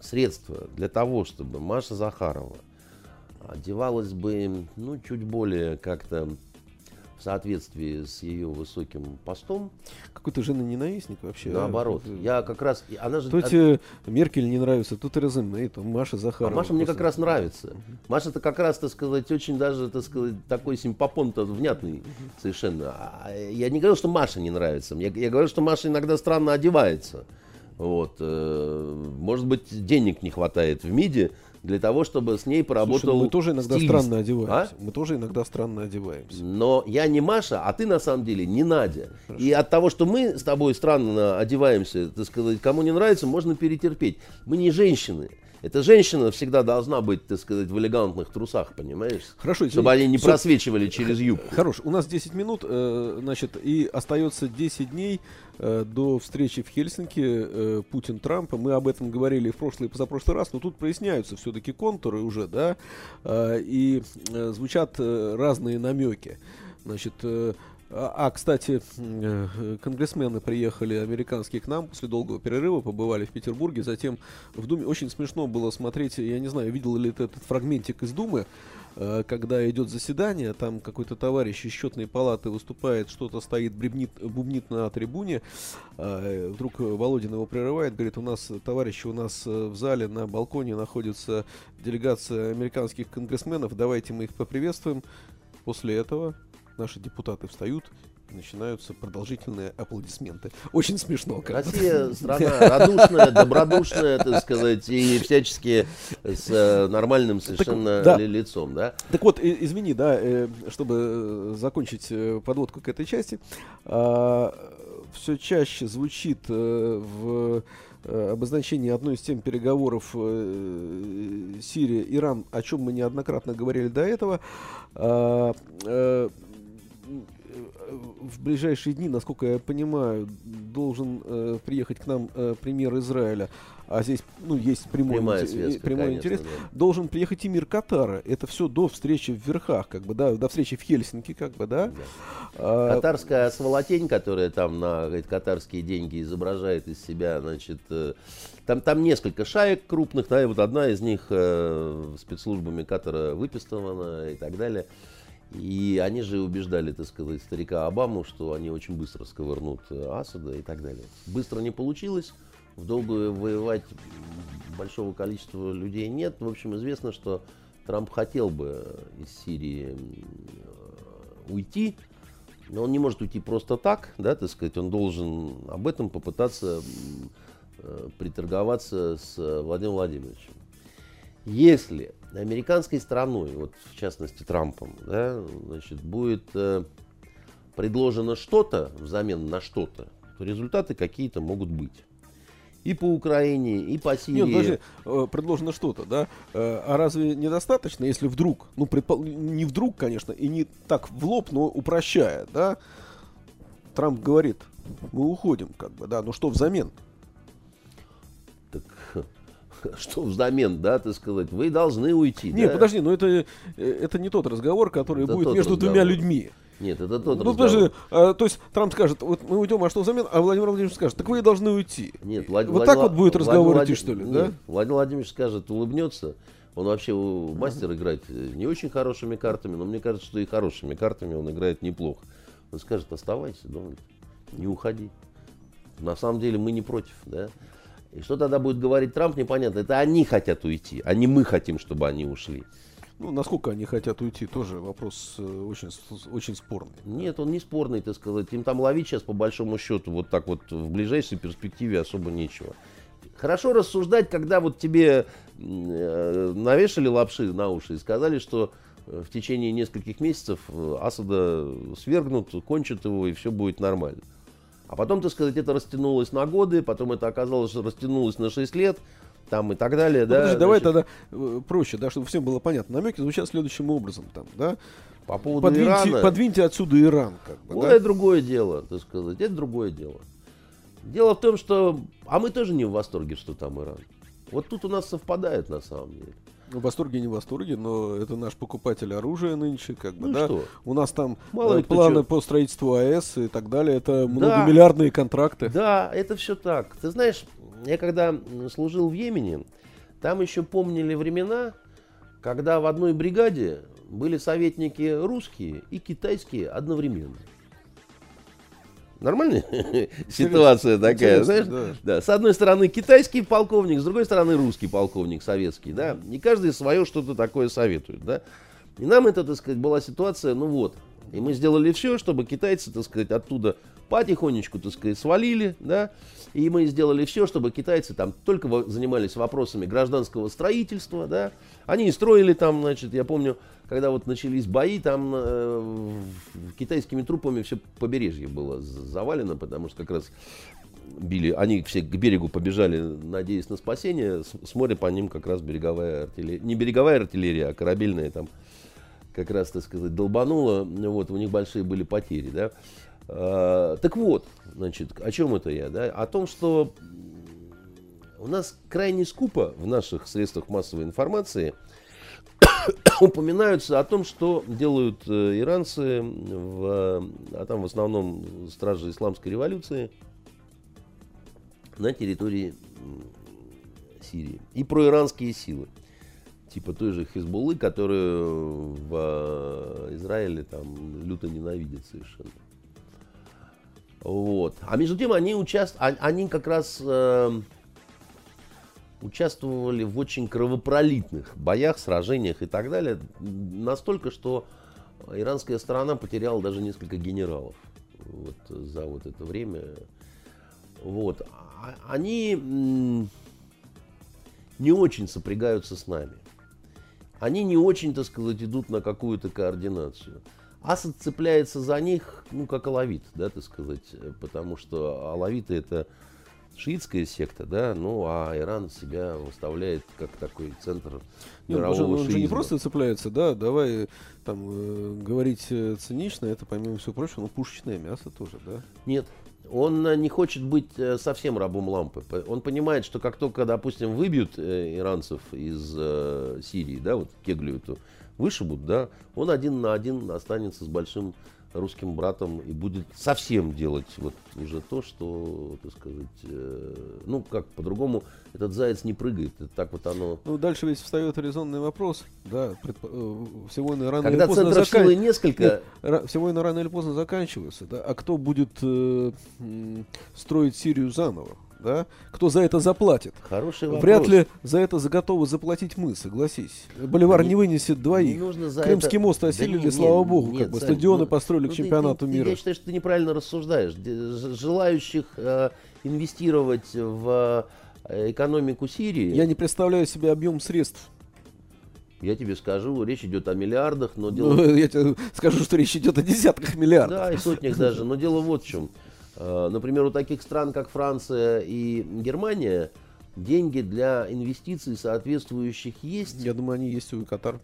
средства для того, чтобы Маша Захарова одевалась бы, ну, чуть более как-то в соответствии с ее высоким постом. Какой-то жены-ненавистник вообще. Наоборот. А? Я как раз... Она же... Тут от... Меркель не нравится, тут Тереза и там Маша Захарова. А Маша мне как раз нравится. Маша-то как раз, так сказать, очень даже, так сказать, такой симпопон-то внятный совершенно. А я не говорю, что Маша не нравится. Я, я говорю, что Маша иногда странно одевается. Вот. Э, может быть, денег не хватает в МИДе, для того, чтобы с ней поработал Слушай, ну мы тоже иногда стилист. странно одеваемся. А? Мы тоже иногда странно одеваемся. Но я не Маша, а ты на самом деле не Надя. Хорошо. И от того, что мы с тобой странно одеваемся, так сказать, кому не нравится, можно перетерпеть. Мы не женщины. Эта женщина всегда должна быть, так сказать, в элегантных трусах, понимаешь? Хорошо. Чтобы они не просвечивали через юбку. Хорош. У нас 10 минут, э, значит, и остается 10 дней э, до встречи в Хельсинки э, Путин-Трамп. Мы об этом говорили в прошлый и позапрошлый раз, но тут проясняются все-таки контуры уже, да, и звучат разные намеки. Значит, а, а, кстати, э, конгрессмены приехали американские к нам после долгого перерыва, побывали в Петербурге, затем в Думе. Очень смешно было смотреть, я не знаю, видел ли ты этот фрагментик из Думы, э, когда идет заседание, там какой-то товарищ из счетной палаты выступает, что-то стоит, бребнит, бубнит на трибуне, а, вдруг Володин его прерывает, говорит, у нас, товарищи, у нас э, в зале на балконе находится делегация американских конгрессменов, давайте мы их поприветствуем. После этого наши депутаты встают начинаются продолжительные аплодисменты. Очень смешно. Россия страна радушная, добродушная, так сказать, и всячески с э, нормальным совершенно так, да. лицом, да? Так вот, извини, да, э, чтобы закончить э, подводку к этой части, а, все чаще звучит в обозначении одной из тем переговоров Сирия-Иран, о чем мы неоднократно говорили до этого, а, в ближайшие дни, насколько я понимаю, должен э, приехать к нам э, премьер Израиля, а здесь ну, есть прямой, интерес, связка, прямой конечно, интерес, да. должен приехать и мир Катара. Это все до встречи в Верхах, как бы, да, до встречи в Хельсинки, как бы, да. да. А, Катарская сволотень, которая там на говорит, катарские деньги изображает из себя, значит, э, там, там несколько шаек крупных, да, и вот одна из них э, спецслужбами Катара выпистована и так далее. И они же убеждали, так сказать, старика Обаму, что они очень быстро сковырнут э, Асада и так далее. Быстро не получилось, в долгую воевать большого количества людей нет. В общем, известно, что Трамп хотел бы из Сирии э, уйти, но он не может уйти просто так, да, так сказать, он должен об этом попытаться э, приторговаться с Владимиром Владимировичем. Если американской страной, вот в частности Трампом, да, значит, будет э, предложено что-то взамен на что-то, то результаты какие-то могут быть. И по Украине, и по Сирии. Нет, подожди, э, предложено что-то, да? Э, а разве недостаточно, если вдруг, ну, предпол... не вдруг, конечно, и не так в лоб, но упрощая, да? Трамп говорит, мы уходим, как бы, да, ну что взамен? что взамен, да, так сказать, вы должны уйти. Нет, да? подожди, но это, э, это не тот разговор, который это будет между разговор. двумя людьми. Нет, это тот ну, подожди, а, то есть Трамп скажет, вот мы уйдем, а что взамен? А Владимир Владимирович скажет, так вы должны уйти. Нет, Влад... Вот так вот будет разговор Влад... идти, что ли, Нет, да? Владимир Владимирович скажет, улыбнется. Он вообще мастер играть не очень хорошими картами, но мне кажется, что и хорошими картами он играет неплохо. Он скажет, оставайся, Дональд, не уходи. На самом деле мы не против, да. И что тогда будет говорить Трамп, непонятно. Это они хотят уйти, а не мы хотим, чтобы они ушли. Ну, насколько они хотят уйти, тоже вопрос э, очень, очень спорный. Нет, он не спорный, так сказать. Им там ловить сейчас, по большому счету, вот так вот в ближайшей перспективе особо нечего. Хорошо рассуждать, когда вот тебе э, навешали лапши на уши и сказали, что э, в течение нескольких месяцев Асада свергнут, кончат его, и все будет нормально. А потом, так сказать, это растянулось на годы, потом это оказалось, что растянулось на 6 лет, там и так далее. Ну, да, подожди, давай значит, тогда э, проще, да, чтобы всем было понятно. Намеки звучат следующим образом, там, да? по поводу Подвиньте, Ирана. подвиньте отсюда Иран, как бы, Ну, да? это другое дело, так сказать. Это другое дело. Дело в том, что... А мы тоже не в восторге, что там Иран. Вот тут у нас совпадает на самом деле. В восторге, не в восторге, но это наш покупатель оружия нынче, как бы, Ну да? что? У нас там Мало э, планы чё. по строительству АЭС и так далее. Это многомиллиардные контракты. Да, это все так. Ты знаешь, я когда служил в Йемене, там еще помнили времена, когда в одной бригаде были советники русские и китайские одновременно. Нормальная ситуация такая, знаешь? да. Да, с одной стороны китайский полковник, с другой стороны русский полковник, советский, да. И каждый свое что-то такое советует, да. И нам это, так сказать, была ситуация, ну вот. И мы сделали все, чтобы китайцы, так сказать, оттуда потихонечку, так сказать, свалили, да. И мы сделали все, чтобы китайцы там только занимались вопросами гражданского строительства, да. Они строили там, значит, я помню, когда вот начались бои, там э, китайскими трупами все побережье было завалено, потому что как раз били, они все к берегу побежали, надеясь на спасение, с, с моря по ним как раз береговая артиллерия, не береговая артиллерия, а корабельная там как раз, так сказать, долбанула, вот, у них большие были потери, да. А, так вот, значит, о чем это я, да? О том, что у нас крайне скупо в наших средствах массовой информации упоминаются о том, что делают э, иранцы, в, а там в основном стражи исламской революции, на территории Сирии. И проиранские силы. Типа той же Хизбуллы, которую в э, Израиле там люто ненавидят совершенно. Вот. А между тем они участвовали, они как раз э, участвовали в очень кровопролитных боях, сражениях и так далее. Настолько, что иранская сторона потеряла даже несколько генералов вот, за вот это время. Вот. А- Они не очень сопрягаются с нами. Они не очень, так сказать, идут на какую-то координацию. Асад цепляется за них, ну, как алавит, да, так сказать, э, потому что алавиты это шиитская секта, да, ну, а Иран себя выставляет как такой центр Не, он, же, мирового он же не просто цепляется, да, давай там э, говорить э, цинично, это помимо всего прочего, ну пушечное мясо тоже, да. Нет, он э, не хочет быть э, совсем рабом лампы. Он понимает, что как только, допустим, выбьют э, иранцев из э, Сирии, да, вот Кеглю эту вышибут, да, он один на один останется с большим русским братом и будет совсем делать вот уже то, что, так сказать, э, ну как по-другому этот заяц не прыгает, это так вот оно. Ну, дальше ведь встает резонный вопрос, да, предпо- э, все войны рано Когда или поздно закан- несколько, Нет, все войны рано или поздно заканчиваются, да, а кто будет э, строить Сирию заново, да, кто за это заплатит? хороший вопрос. Вряд ли за это готовы заплатить мы, согласись. Боливар Не- не вынесет двоих. Не нужно за Крымский это- мост Да осилили, не- слава не- богу, нет, как бы Сань, стадионы ну, построили ну, к чемпионату ты- ты- мира. Я считаю, что ты неправильно рассуждаешь. Желающих э, инвестировать в э, экономику Сирии, Я я, не представляю себе объем средств. тебе скажу, речь идет о миллиардах, но дело... Ну, я тебе скажу, что речь идет о десятках миллиардов. Да, и сотнях даже. Но дело вот в чем. Э, Например, у таких стран, как Франция и Германия, деньги для инвестиций соответствующих есть. Я думаю, они есть у Катар.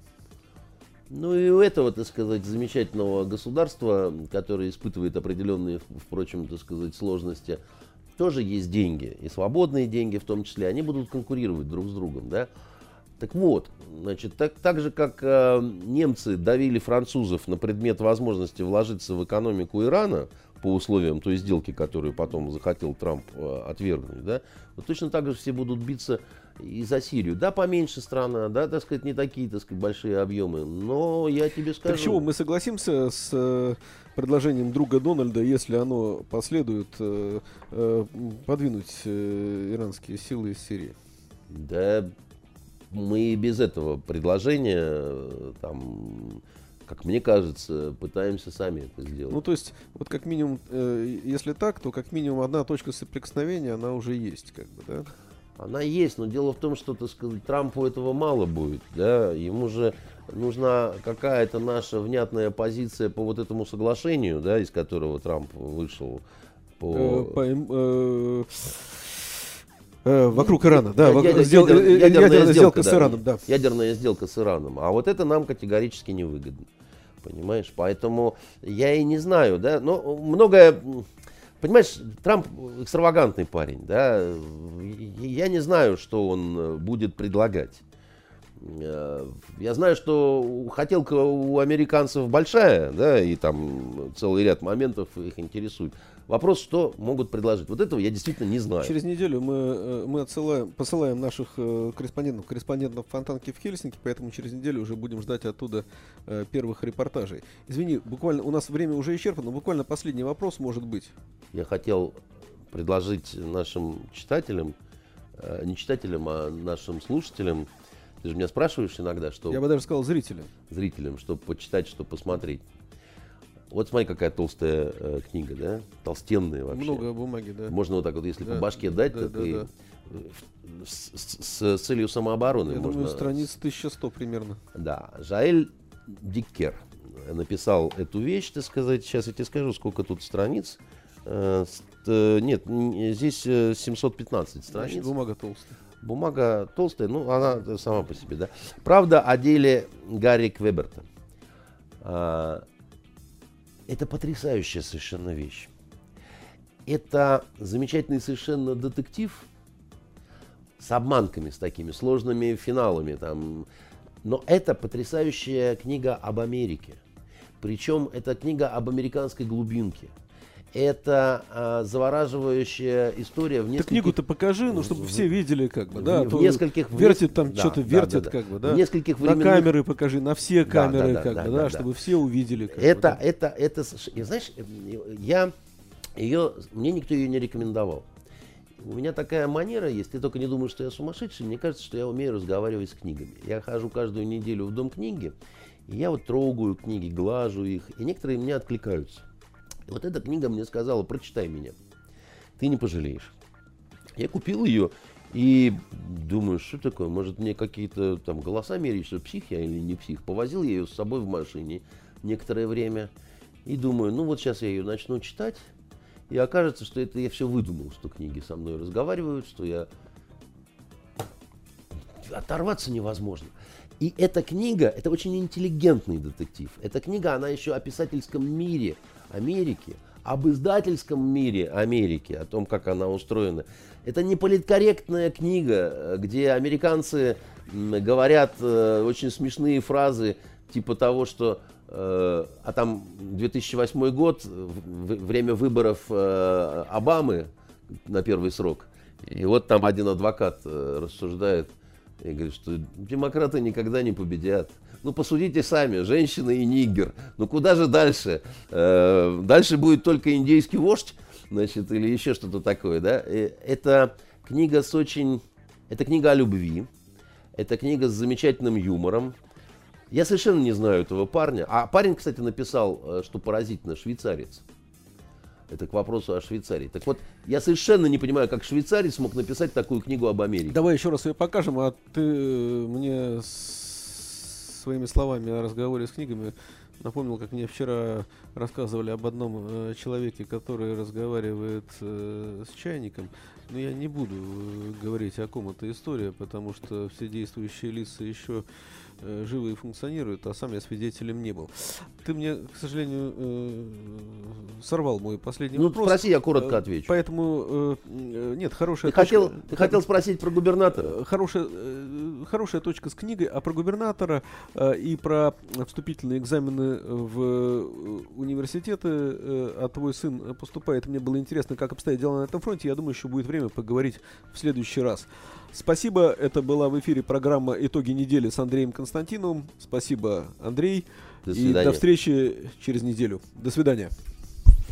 Ну и у этого, так сказать, замечательного государства, которое испытывает определенные, впрочем, так сказать, сложности, тоже есть деньги. И свободные деньги в том числе. Они будут конкурировать друг с другом, да. Так вот, значит, так, так же, как э, немцы давили французов на предмет возможности вложиться в экономику Ирана по условиям той сделки, которую потом захотел Трамп э, отвергнуть, да, вот точно так же все будут биться и за Сирию. Да, поменьше страна, да, так сказать, не такие, так сказать, большие объемы, но я тебе скажу... Так чего, мы согласимся с э, предложением друга Дональда, если оно последует, э, э, подвинуть э, иранские силы из Сирии? Да, мы и без этого предложения, э, там, как мне кажется, пытаемся сами это сделать. Ну, то есть, вот как минимум, э, если так, то как минимум одна точка соприкосновения, она уже есть, как бы, да? Она есть, но дело в том, что, так сказать, Трампу этого мало будет, да, ему же нужна какая-то наша внятная позиция по вот этому соглашению, да, из которого Трамп вышел по... Э, по э, э, вокруг Ирана, да, вокруг- ядер- сдел- ядер- э, ядерная ядерная сделка с. Ираном, да. Ядерная сделка с Ираном. А вот это нам категорически невыгодно. Понимаешь? Поэтому я и не знаю, да, но многое... Понимаешь, Трамп экстравагантный парень, да. Я не знаю, что он будет предлагать. Э, Я знаю, что хотелка у американцев большая, да, и там целый ряд моментов их интересует. Вопрос, что могут предложить. Вот этого я действительно не знаю. Через неделю мы, э, мы отсылаем, посылаем наших э, корреспондентов, корреспондентов Фонтанки в Хельсинки, поэтому через неделю уже будем ждать оттуда э, первых репортажей. Извини, буквально, у нас время уже исчерпано, буквально последний вопрос может быть. Я хотел предложить нашим читателям, не читателям, а нашим слушателям, ты же меня спрашиваешь иногда, что Я бы даже сказал зрителям. зрителям, что почитать, что посмотреть. Вот смотри, какая толстая э, книга, да? Толстенная вообще. Много бумаги, да. Можно вот так вот, если Да, по башке дать, да, так да, и да. э, с, с- с целью самообороны Я можно. думаю, страниц 1100 примерно. Да, Жаэль Диккер написал эту вещь, так сказать. Сейчас я тебе скажу, сколько тут страниц. Э, э, Нет, здесь э, 715 Значит, страниц. бумага толстая. Бумага толстая, ну, она э, сама по себе, да. Правда о деле Гарри Квеберта. Это потрясающая совершенно вещь. Это замечательный совершенно детектив с обманками, с такими сложными финалами. Там. Но это потрясающая книга об Америке. Причем это книга об американской глубинке. Это а, завораживающая история в Ты нескольких... книгу-то покажи, ну, чтобы все видели, как бы, да. а в, в нескольких... Вертит там, да, что-то да, вертит, да, да. как бы, да. В нескольких На временных- камеры покажи, на все камеры, да, да, как да, бы, да, да, да. чтобы все увидели. как бы, Это, да. это, это, и знаешь, я ее, мне никто ее не рекомендовал. У меня такая манера есть, ты только не думаешь, что я сумасшедший, мне кажется, что я умею разговаривать с книгами. Я хожу каждую неделю в дом книги, и я вот трогаю книги, глажу их, и некоторые мне откликаются. Вот эта книга мне сказала, прочитай меня, ты не пожалеешь. Я купил ее и думаю, что такое, может мне какие-то там голоса мерить, что псих я или не псих. Повозил я ее с собой в машине некоторое время и думаю, ну вот сейчас я ее начну читать, и окажется, что это я все выдумал, что книги со мной разговаривают, что я... Оторваться невозможно. И эта книга, это очень интеллигентный детектив. Эта книга, она еще о писательском мире Америки, об издательском мире Америки, о том, как она устроена. Это не политкорректная книга, э, где американцы говорят э, очень смешные фразы, типа того, что э, а там 2008 год, время выборов Обамы на первый срок. И вот там один адвокат рассуждает и говорит, что демократы никогда не победят. Ну, посудите сами, женщина и нигер. Ну, куда же дальше? Э, дальше будет только индейский вождь, значит, или еще что-то такое, да? И это книга с очень... Это книга о любви. Это книга с замечательным юмором. Я совершенно не знаю этого парня. А парень, кстати, написал, э, что поразительно, швейцарец. Это к вопросу о Швейцарии. Так вот, я совершенно не понимаю, как швейцарец смог написать такую книгу об Америке. Давай еще раз ее покажем, а ты э, мне своими словами о разговоре с книгами напомнил, как мне вчера рассказывали об одном э, человеке, который разговаривает э, с чайником. Но я не буду э, говорить, о ком это история, потому что все действующие лица еще э, живы и функционируют, а сам я свидетелем не был. Ты мне, к сожалению, э, сорвал мой последний Ну, вопрос. спроси, я коротко Э, отвечу. Поэтому э, нет, хорошая Ты хотел, точка- ты хотел спросить про губернатора? Хорошая, э, хорошая точка с книгой, а про губернатора э, и про вступительные экзамены в университеты, э, а твой сын поступает. Мне было интересно, как обстоят дела на этом фронте. Я думаю, еще будет время поговорить в следующий раз. Спасибо. Это была в эфире программа «Итоги недели» с Андреем Константиновым. Спасибо, Андрей. До и свидания. до встречи через неделю. До свидания.